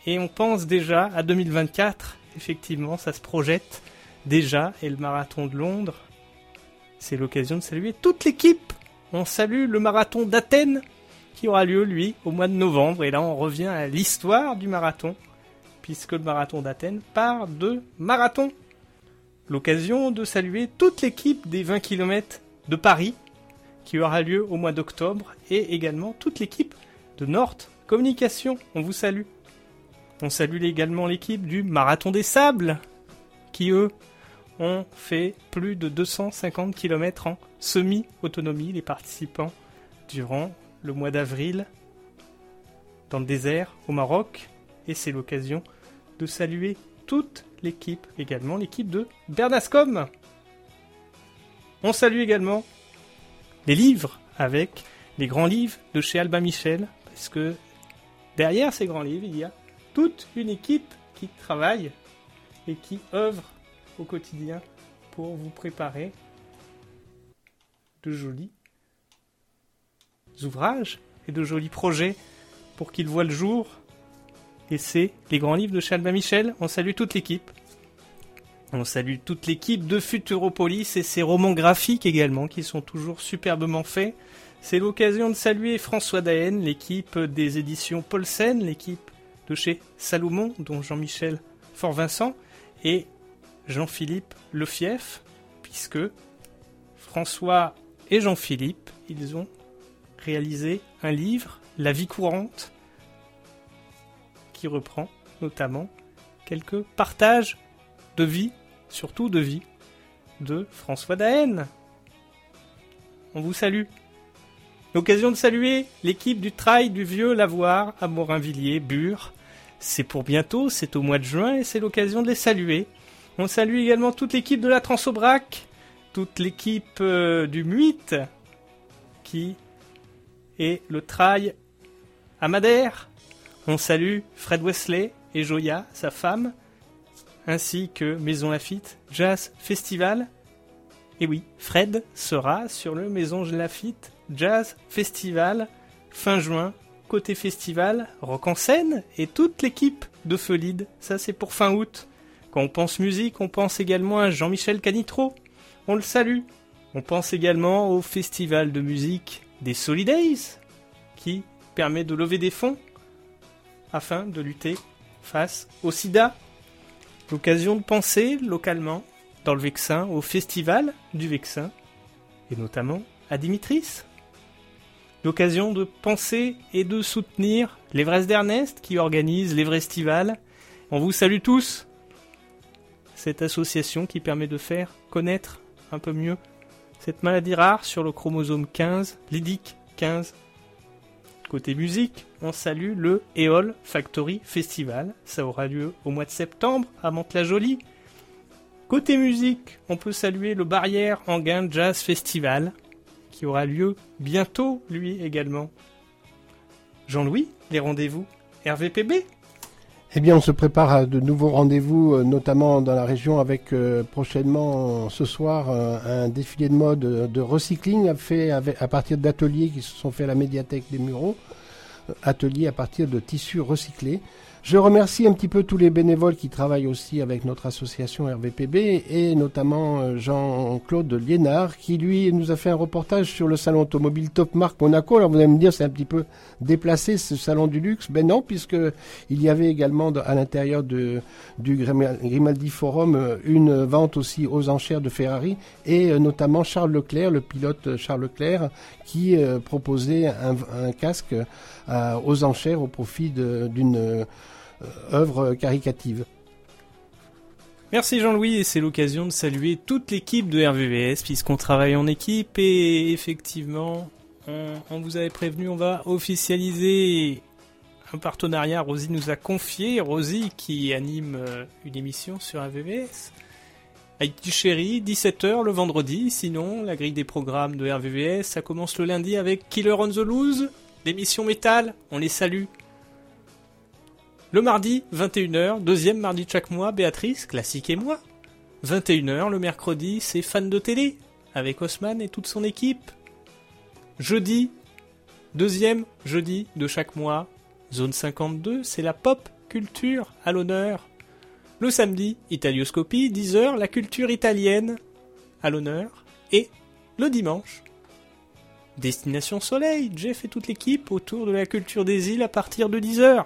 et on pense déjà à 2024. Effectivement, ça se projette déjà. Et le marathon de Londres, c'est l'occasion de saluer toute l'équipe. On salue le marathon d'Athènes qui aura lieu, lui, au mois de novembre. Et là, on revient à l'histoire du marathon, puisque le marathon d'Athènes part de marathon. L'occasion de saluer toute l'équipe des 20 km de Paris, qui aura lieu au mois d'octobre, et également toute l'équipe de Nord Communication. On vous salue. On salue également l'équipe du Marathon des Sables, qui eux ont fait plus de 250 km en semi-autonomie, les participants, durant le mois d'avril dans le désert au Maroc. Et c'est l'occasion de saluer toute l'équipe, également l'équipe de Bernascom. On salue également les livres avec les grands livres de chez Albin Michel, parce que derrière ces grands livres, il y a toute une équipe qui travaille et qui œuvre au quotidien pour vous préparer de jolis ouvrages et de jolis projets pour qu'ils voient le jour. Et c'est les grands livres de chez Albin Michel. On salue toute l'équipe. On salue toute l'équipe de Futuropolis et ses romans graphiques également qui sont toujours superbement faits. C'est l'occasion de saluer François Daen, l'équipe des éditions Paulsen, l'équipe de chez Salomon, dont Jean-Michel Fort-Vincent, et Jean-Philippe Lefief, puisque François et Jean-Philippe, ils ont réalisé un livre, La vie courante, qui reprend notamment quelques partages de vie, surtout de vie, de François Daen. On vous salue. L'occasion de saluer l'équipe du Trail du Vieux Lavoir à Morinvilliers, Bure. C'est pour bientôt, c'est au mois de juin et c'est l'occasion de les saluer. On salue également toute l'équipe de la Transobrac, toute l'équipe euh, du Muit, qui est le Trail à Madère. On salue Fred Wesley et Joya, sa femme, ainsi que Maison Lafitte Jazz Festival. Et oui, Fred sera sur le Maison Lafitte Jazz Festival fin juin. Côté festival, Rock en scène et toute l'équipe de Feulide. Ça, c'est pour fin août. Quand on pense musique, on pense également à Jean-Michel Canitro. On le salue. On pense également au festival de musique des Solidays, qui permet de lever des fonds afin de lutter face au sida. L'occasion de penser localement dans le Vexin au festival du Vexin et notamment à Dimitris. L'occasion de penser et de soutenir l'Everest d'Ernest qui organise l'Everestival. On vous salue tous. Cette association qui permet de faire connaître un peu mieux cette maladie rare sur le chromosome 15, l'IDIC 15. Côté musique, on salue le EOL Factory Festival. Ça aura lieu au mois de septembre à Mantes-la-Jolie. Côté musique, on peut saluer le Barrière Anguin Jazz Festival qui aura lieu bientôt, lui également. Jean-Louis, les rendez-vous RVPB Eh bien, on se prépare à de nouveaux rendez-vous, euh, notamment dans la région, avec euh, prochainement ce soir euh, un défilé de mode de recycling fait à partir d'ateliers qui se sont faits à la médiathèque des Mureaux, ateliers à partir de tissus recyclés. Je remercie un petit peu tous les bénévoles qui travaillent aussi avec notre association RVPB et notamment euh, Jean-Claude Liénard qui lui nous a fait un reportage sur le salon automobile Top Mark Monaco. Alors vous allez me dire c'est un petit peu déplacé ce salon du luxe. Ben non puisque il y avait également à l'intérieur de, du Grimal- Grimaldi Forum euh, une vente aussi aux enchères de Ferrari et euh, notamment Charles Leclerc, le pilote Charles Leclerc qui proposait un casque euh, aux enchères au profit d'une euh, œuvre caricative. Merci Jean-Louis et c'est l'occasion de saluer toute l'équipe de RVVS puisqu'on travaille en équipe et effectivement on, on vous avait prévenu on va officialiser un partenariat. Rosie nous a confié Rosie qui anime euh, une émission sur RVVS Haïti Chéri 17h le vendredi. Sinon la grille des programmes de RVVS ça commence le lundi avec Killer on the Loose l'émission métal on les salue le mardi, 21h, deuxième mardi de chaque mois, Béatrice, classique et moi. 21h, le mercredi, c'est fan de télé, avec Haussmann et toute son équipe. Jeudi, deuxième jeudi de chaque mois, zone 52, c'est la pop culture à l'honneur. Le samedi, Italioscopie, 10h, la culture italienne à l'honneur. Et le dimanche, Destination Soleil, Jeff et toute l'équipe autour de la culture des îles à partir de 10h.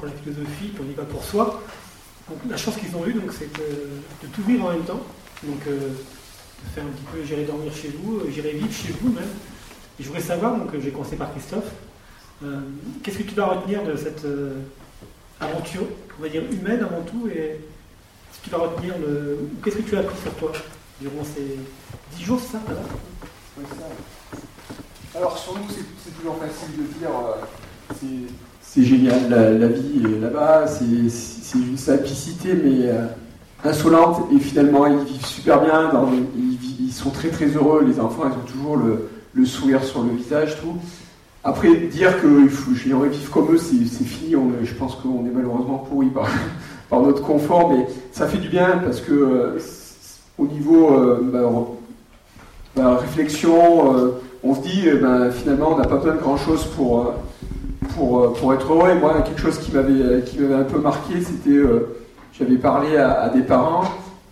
Pour la philosophie, puis on y va pour soi. Donc la chance qu'ils ont eue, donc, c'est de tout vivre en même temps. Donc euh, faire un petit peu, j'irai dormir chez vous, euh, j'irai vivre chez vous même. Je voudrais savoir, donc euh, j'ai commencé par Christophe, qu'est-ce que tu vas retenir de cette aventure, on va dire humaine avant tout, et si tu vas retenir le. Qu'est-ce que tu as appris sur toi durant ces 10 jours, ça. Alors sur nous, c'est toujours facile de dire c'est- c'est génial, la, la vie est là-bas, c'est une simplicité mais euh, insolente. Et finalement ils vivent super bien, ils, sont très très heureux, les enfants ils ont toujours le, sourire sur le visage, tout. Après, dire que j'aimerais vivre comme eux, c'est fini, je pense qu'on est malheureusement pourri par, notre confort, mais ça fait du bien parce que euh, au niveau euh, bah, bah, réflexion, euh, on se dit euh, bah, finalement on n'a pas besoin de grand chose pour, euh, pour, euh, pour être heureux. Et moi, quelque chose qui m'avait qui m'avait un peu marqué, c'était euh, j'avais parlé à, des parents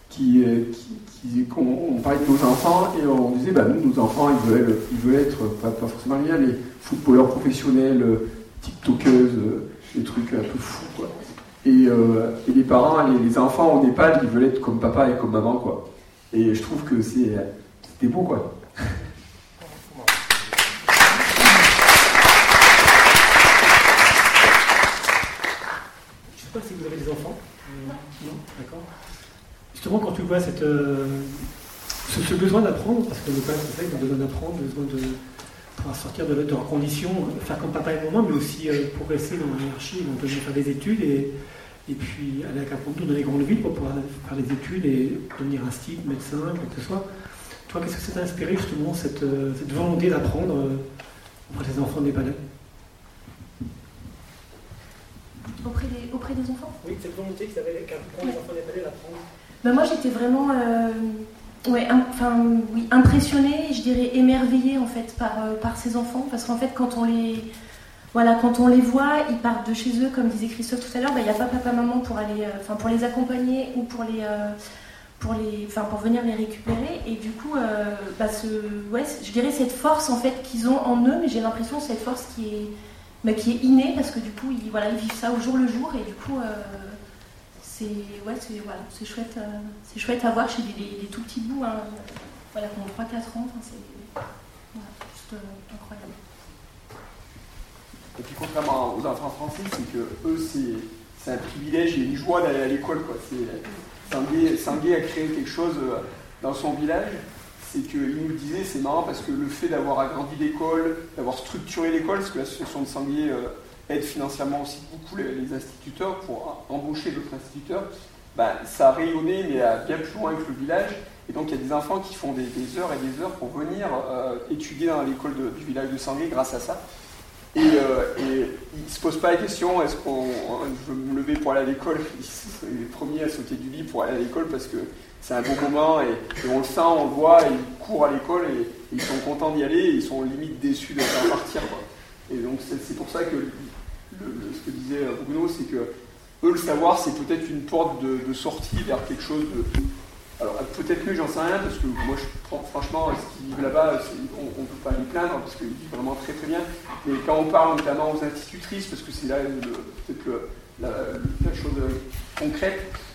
qui, euh, qui, qui- on parlait de nos enfants et on disait bah, nous, nos enfants, ils veulent, ils veulent être, pas, forcément les footballeurs professionnels, euh, tiktokeuses, euh, des trucs un peu fous. Quoi. Et, euh, et les parents, les, les enfants au Népal, ils veulent être comme papa et comme maman. Quoi. Et je trouve que c'était beau. Quoi. Je sais pas si vous avez des enfants. Euh, non, d'accord. Justement, quand tu vois cette, euh, ce, besoin d'apprendre, parce que le père, c'est ça, ils ont besoin d'apprendre, besoin de pouvoir sortir de, de leurs conditions, euh, faire comme papa et maman, mais aussi euh, progresser dans la hiérarchie, donc faire des études et, et puis aller à Capondo dans les grandes villes pour pouvoir faire des études et devenir un médecin, quoi que ce soit. Toi, qu'est-ce que ça t'a inspiré justement, cette, cette volonté d'apprendre euh, auprès des enfants népalais Auprès des, auprès des enfants? Oui, cette volonté qu'ils avaient, qu'ont les enfants népalais d'apprendre. Ben, moi, j'étais vraiment euh, ouais, enfin, oui, impressionnée, je dirais émerveillée en fait par, euh, par ces enfants, parce qu'en fait, quand on les, voilà, quand on les voit, ils partent de chez eux, comme disait Christophe tout à l'heure, ben, il n'y a pas papa maman pour aller, euh, pour les accompagner ou pour les, pour les, enfin, pour venir les récupérer, et du coup, bah, ce, ouais, je dirais cette force en fait qu'ils ont en eux, mais j'ai l'impression que cette force qui est, bah, qui est innée, parce que du coup, ils, voilà, ils vivent ça au jour le jour, et du coup. euh, c'est ouais, voilà, chouette, euh, c'est chouette à voir chez des, des- tout petits bouts, hein, voilà, qui ont 3-4 ans, c'est juste euh, incroyable. Et puis contrairement aux enfants français, c'est que eux, c'est, un privilège et une joie d'aller à l'école. Quoi. C'est, Sanguet a créé quelque chose dans son village. C'est qu'il nous disait, c'est marrant parce que le fait d'avoir agrandi l'école, d'avoir structuré l'école, parce que l'association de Sanguet euh, aide financièrement aussi beaucoup les, instituteurs pour embaucher d'autres instituteurs, bah, ça a rayonné, mais à bien plus loin que le village. Et donc il y a des enfants qui font des, heures et des heures pour venir euh, étudier dans l'école du village de Sanguet grâce à ça. Et, euh, ils ne se posent pas la question est-ce qu'on je me lever pour aller à l'école Ils sont les premiers à sauter du lit pour aller à l'école parce que c'est un bon moment et, on le sent, on le voit, ils courent à l'école et, ils sont contents d'y aller et ils sont limite déçus de faire partir. Et donc c'est pour ça que ce que disait Bruno, c'est que eux, le savoir, c'est peut-être une porte de, sortie vers quelque chose de. Alors peut-être mieux, j'en sais rien, parce que moi, franchement, ce qu'ils vivent là-bas, on ne peut pas les plaindre, parce qu'ils vivent vraiment très très bien. Mais quand on parle notamment aux institutrices, parce que c'est là peut-être la, chose concrète, c'est que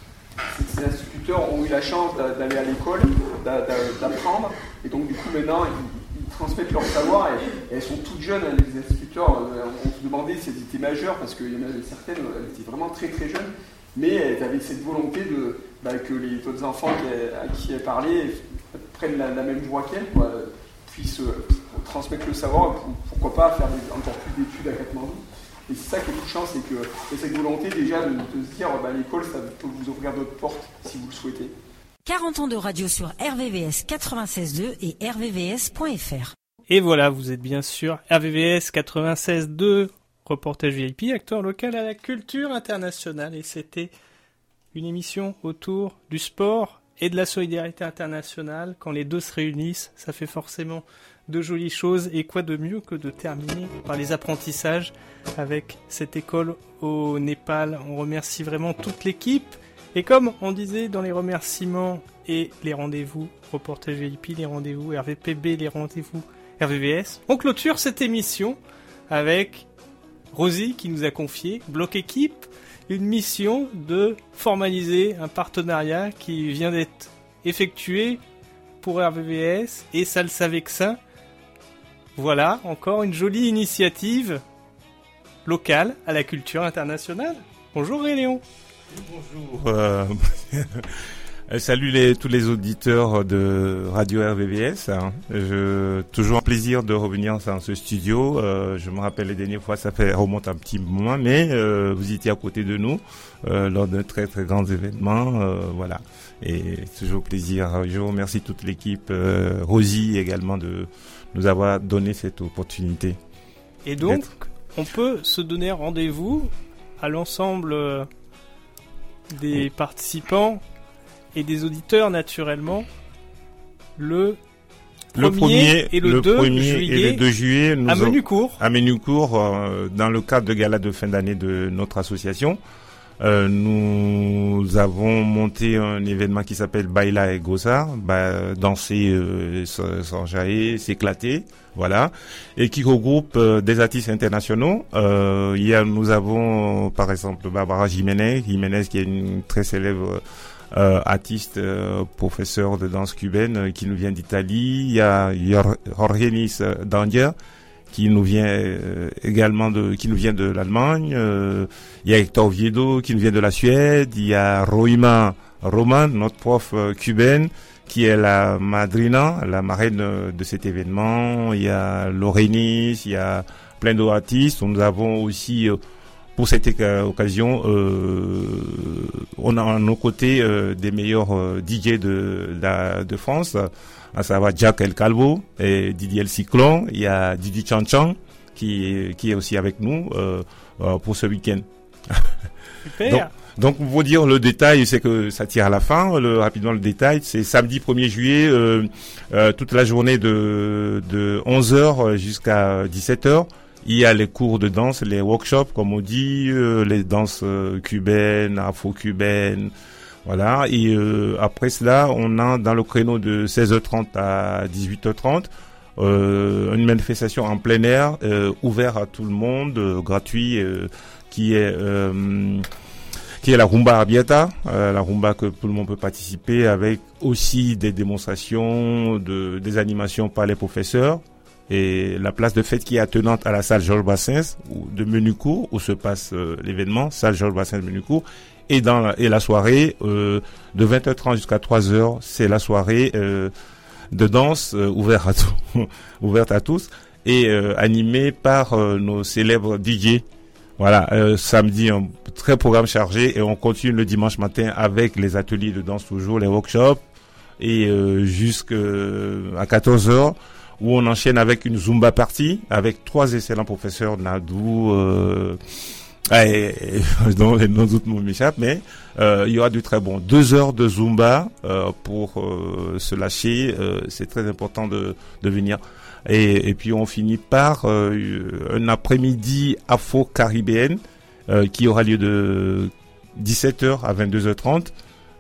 ces instituteurs ont eu la chance d'a- d'aller à l'école, d'a- d'a- d'apprendre, et donc du coup maintenant ils, transmettent leur savoir, et, elles sont toutes jeunes, hein, les instituteurs, euh, on se demandait si elles étaient majeures, parce qu'il y en avait certaines, elles étaient vraiment très très jeunes, mais elles avaient cette volonté de, bah, que les autres enfants à qui elles parlaient prennent la, même voie qu'elles, puissent euh, transmettre le savoir, pourquoi pas faire encore plus d'études à Katmandou. Et c'est ça qui est touchant, c'est que a cette volonté déjà de, de se dire bah, l'école, ça peut vous ouvrir d'autres portes si vous le souhaitez. 40 ans de radio sur RVVS 96.2 et rvvs.fr. Et voilà, vous êtes bien sûr RVVS 96.2, reportage VIP, acteur local à la culture internationale. Et c'était une émission autour du sport et de la solidarité internationale. Quand les deux se réunissent, ça fait forcément de jolies choses. Et quoi de mieux que de terminer par les apprentissages avec cette école au Népal. On remercie vraiment toute l'équipe. Et comme on disait dans les remerciements et les rendez-vous, reportage VIP, les rendez-vous RVPB, les rendez-vous RVVS. On clôture cette émission avec Rosie qui nous a confié, Bloc Équipe, une mission de formaliser un partenariat qui vient d'être effectué pour RVVS et Salsa Vexin. Voilà, encore une jolie initiative locale à la culture internationale. Bonjour Léon. Bonjour. Euh, salut les, tous les auditeurs de Radio RVVS. hein. Je, toujours un plaisir de revenir dans ce studio. Euh, je me rappelle les dernières fois, ça fait remonte un petit moment, mais euh, vous étiez à côté de nous euh, lors de très très grands événements. euh, voilà. Et toujours plaisir. Je remercie toute l'équipe, Rosie également de nous avoir donné cette opportunité. Et donc, on peut se donner rendez-vous à l'ensemble euh, des participants et des auditeurs naturellement le Le 1er et le, 2 premier juillet, et le 2 juillet, nous à avons- Menucourt. À Menucourt, euh, dans le cadre de gala de fin d'année de notre association, euh, nous avons monté un événement qui s'appelle Baila et Gossard, bah, danser, euh, s- s'enjailler, s'éclater, voilà, et qui regroupe euh, des artistes internationaux. Euh, il y nous avons, par exemple, Barbara Jiménez, Jiménez qui est une très célèbre euh, artiste, professeur de danse cubaine qui nous vient d'Italie. Il y a euh, Danger qui nous vient euh, également de qui nous vient de l'Allemagne. Euh, il y a Hector Viedo qui nous vient de la Suède. Il y a Roima Roman, notre prof euh, cubaine, qui est la madrina, la marraine euh, de cet événement. Il y a Lorenis, il y a plein d'autres artistes. Nous avons aussi euh, pour cette occasion, euh, on a à nos côtés euh, des meilleurs euh, DJ de, la- de France, à savoir Jack El Calvo et Didier El Cyclone. Il y a Didi Chan Chan qui, est- qui est aussi avec nous euh, euh, pour ce week-end. Super. Donc, donc, pour vous dire le détail, c'est que ça tire à la fin. Le, rapidement, le détail, c'est samedi 1er juillet, euh, euh, toute la journée de, de 11h jusqu'à 17h. Il y a les cours de danse, les workshops, comme on dit, euh, les danses euh, cubaines, afro-cubaines, voilà. Et euh, après cela, on a dans le créneau de 16h30 à 18h30 euh, une manifestation en plein air, euh, ouvert à tout le monde, gratuit, qui est qui est la rumba arbiata, euh, la rumba que tout le monde peut participer avec aussi des démonstrations, de, des animations par les professeurs et la place de fête qui est attenante à la salle Georges Bassins ou de Menucourt où se passe euh, l'événement, salle Georges Bassins de Menucourt et dans la, et la soirée euh, de 20h30 jusqu'à 3h, c'est la soirée euh, de danse euh, ouverte à tous, ouverte à tous et euh, animée par nos célèbres DJ. Voilà, euh, samedi un très programme chargé et on continue le dimanche matin avec les ateliers de danse toujours, les workshops et euh, jusqu'à 14h où on enchaîne avec une Zumba party avec trois excellents professeurs Nadou euh, ah, et, et- dont les noms m'échappent, mais euh, il y aura du très bon. Deux heures de Zumba euh, pour euh, se lâcher, euh, c'est très important de, de venir. Et, et puis on finit par euh, un après-midi afro-caribéenne euh, qui aura lieu de 17h à 22h30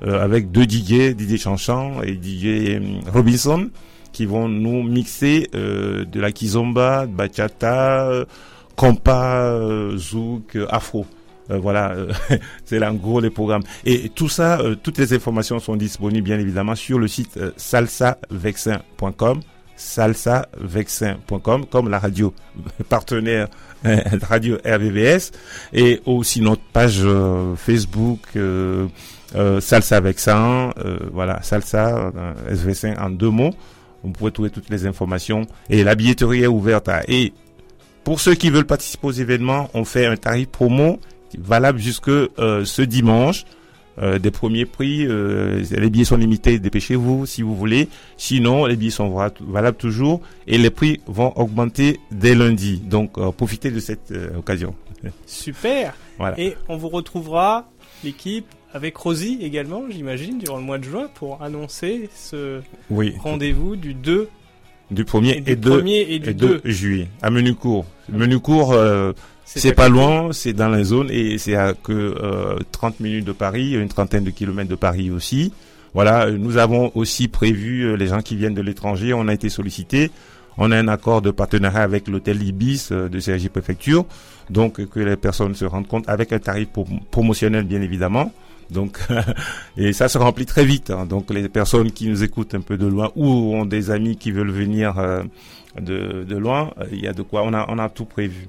euh, avec deux DJ, DJ Chanchan et DJ Robinson qui vont nous mixer euh, de la kizomba, bachata, compas, euh, zouk, euh, afro. Euh, voilà, euh, c'est là en gros les programmes. Et tout ça, euh, toutes les informations sont disponibles bien évidemment sur le site salsavexin.com salsavexin.com comme la radio partenaire radio RVVS et aussi notre page Facebook Salsa Vexin voilà Salsa euh, SV5 en deux mots vous pouvez trouver toutes les informations et la billetterie est ouverte à, et pour ceux qui veulent participer aux événements on fait un tarif promo valable jusque euh, ce dimanche euh, des premiers prix. euh, les billets sont limités, dépêchez-vous si vous voulez. Sinon, les billets sont valables toujours et les prix vont augmenter dès lundi. Donc, profitez de cette occasion. Super. Voilà. Et on vous retrouvera l'équipe avec Rosie également, j'imagine, durant le mois de juin pour annoncer ce Oui. rendez-vous du 2 Du 1er Et et, du de, 1er et du 2 2. juillet à Menucourt. Menucourt, euh, C'est c'est à pas loin, c'est dans la zone et c'est à que euh, 30 minutes de Paris, une trentaine de kilomètres de Paris aussi. Voilà, euh, nous avons aussi prévu euh, les gens qui viennent de l'étranger, on a été sollicités. on a un accord de partenariat avec l'hôtel Ibis euh, de CRJ Préfecture, donc euh, que les personnes se rendent compte avec un tarif prom- promotionnel bien évidemment. Donc et ça se remplit très vite. hein. Donc les personnes qui nous écoutent un peu de loin ou ont des amis qui veulent venir euh, de, de loin, euh, il y a de quoi. On a on a tout prévu.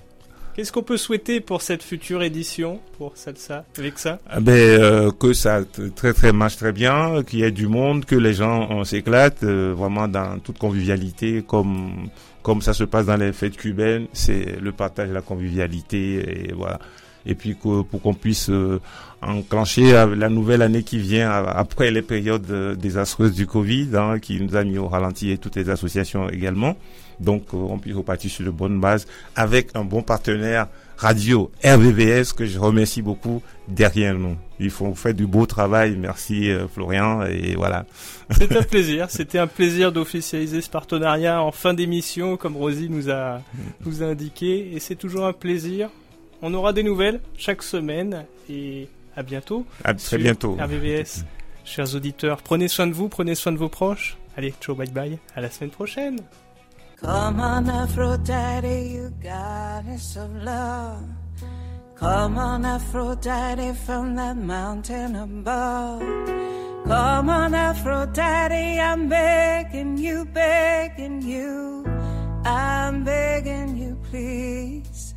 Qu'est-ce qu'on peut souhaiter pour cette future édition, pour Salsa, avec ça? Ah Ben euh, que ça très très marche très bien, qu'il y ait du monde, que les gens s'éclatent euh, vraiment dans toute convivialité, comme comme ça se passe dans les fêtes cubaines, c'est le partage, la convivialité et voilà. Et puis que, pour qu'on puisse euh, enclencher euh, la nouvelle année qui vient après les périodes euh, désastreuses du Covid, hein, qui nous a mis au ralenti et toutes les associations également. Donc on puisse repartir sur de bonnes bases avec un bon partenaire radio RVVS que je remercie beaucoup derrière nous. Ils font fait du beau travail. Merci euh, Florian et voilà. C'est un plaisir, c'était un plaisir d'officialiser ce partenariat en fin d'émission, comme Rosie nous a, nous a indiqué, et c'est toujours un plaisir. On aura des nouvelles chaque semaine, et à bientôt. À très bientôt. RVVS. Chers auditeurs, prenez soin de vous, prenez soin de vos proches. Allez, ciao, bye bye, à la semaine prochaine. Come on, Aphrodite, you goddess of love. Come on, Aphrodite, from that mountain above. Come on, Aphrodite, I'm begging you, begging you. I'm begging you, please.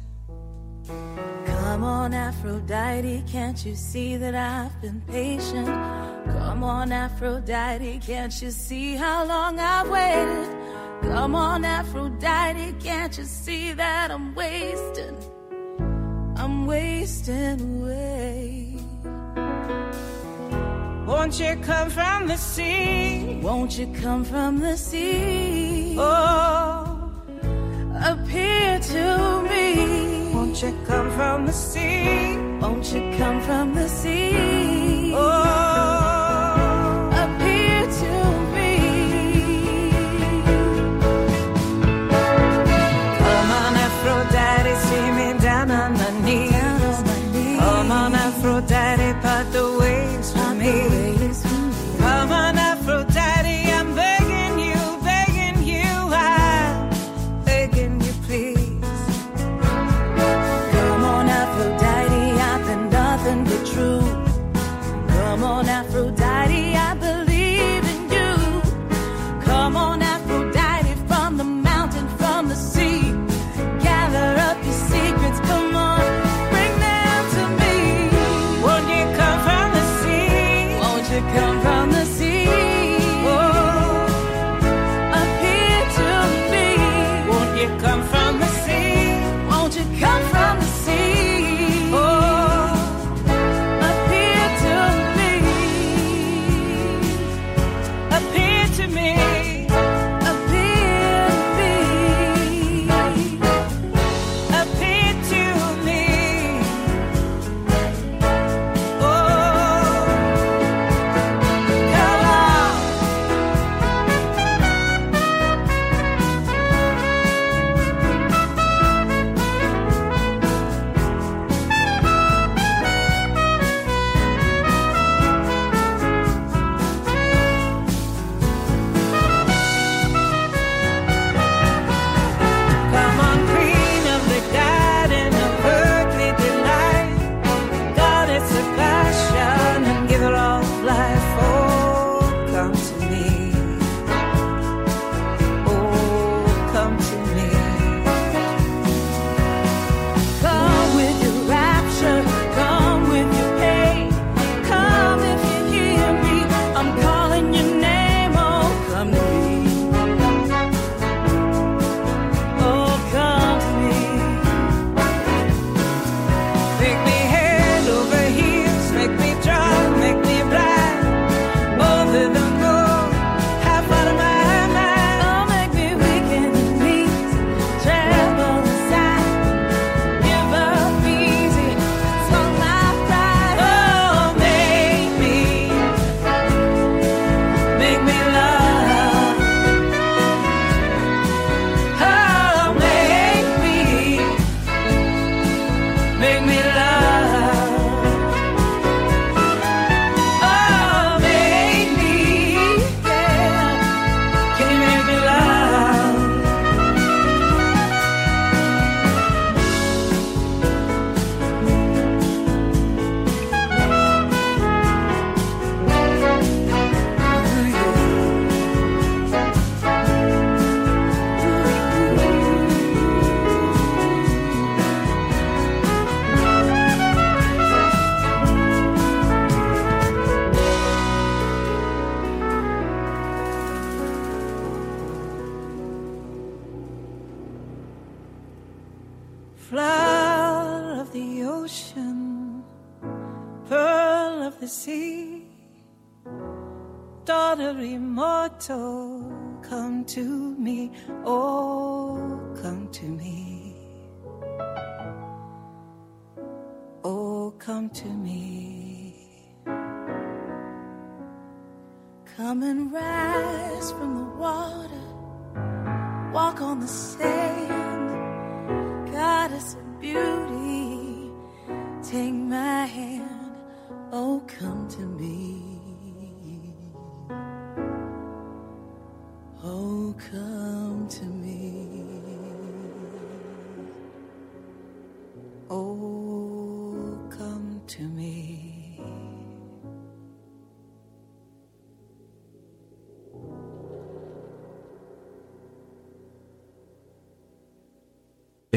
Come on, Aphrodite, can't you see that I've been patient? Come on, Aphrodite, can't you see how long I've waited? Come on, Aphrodite, can't you see that I'm wasting? I'm wasting away. Won't you come from the sea? Won't you come from the sea? Oh, appear to me. Won't you come from the sea? Won't you come from the sea? Oh,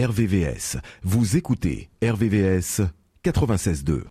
RVVS. Vous écoutez RVVS 96.2.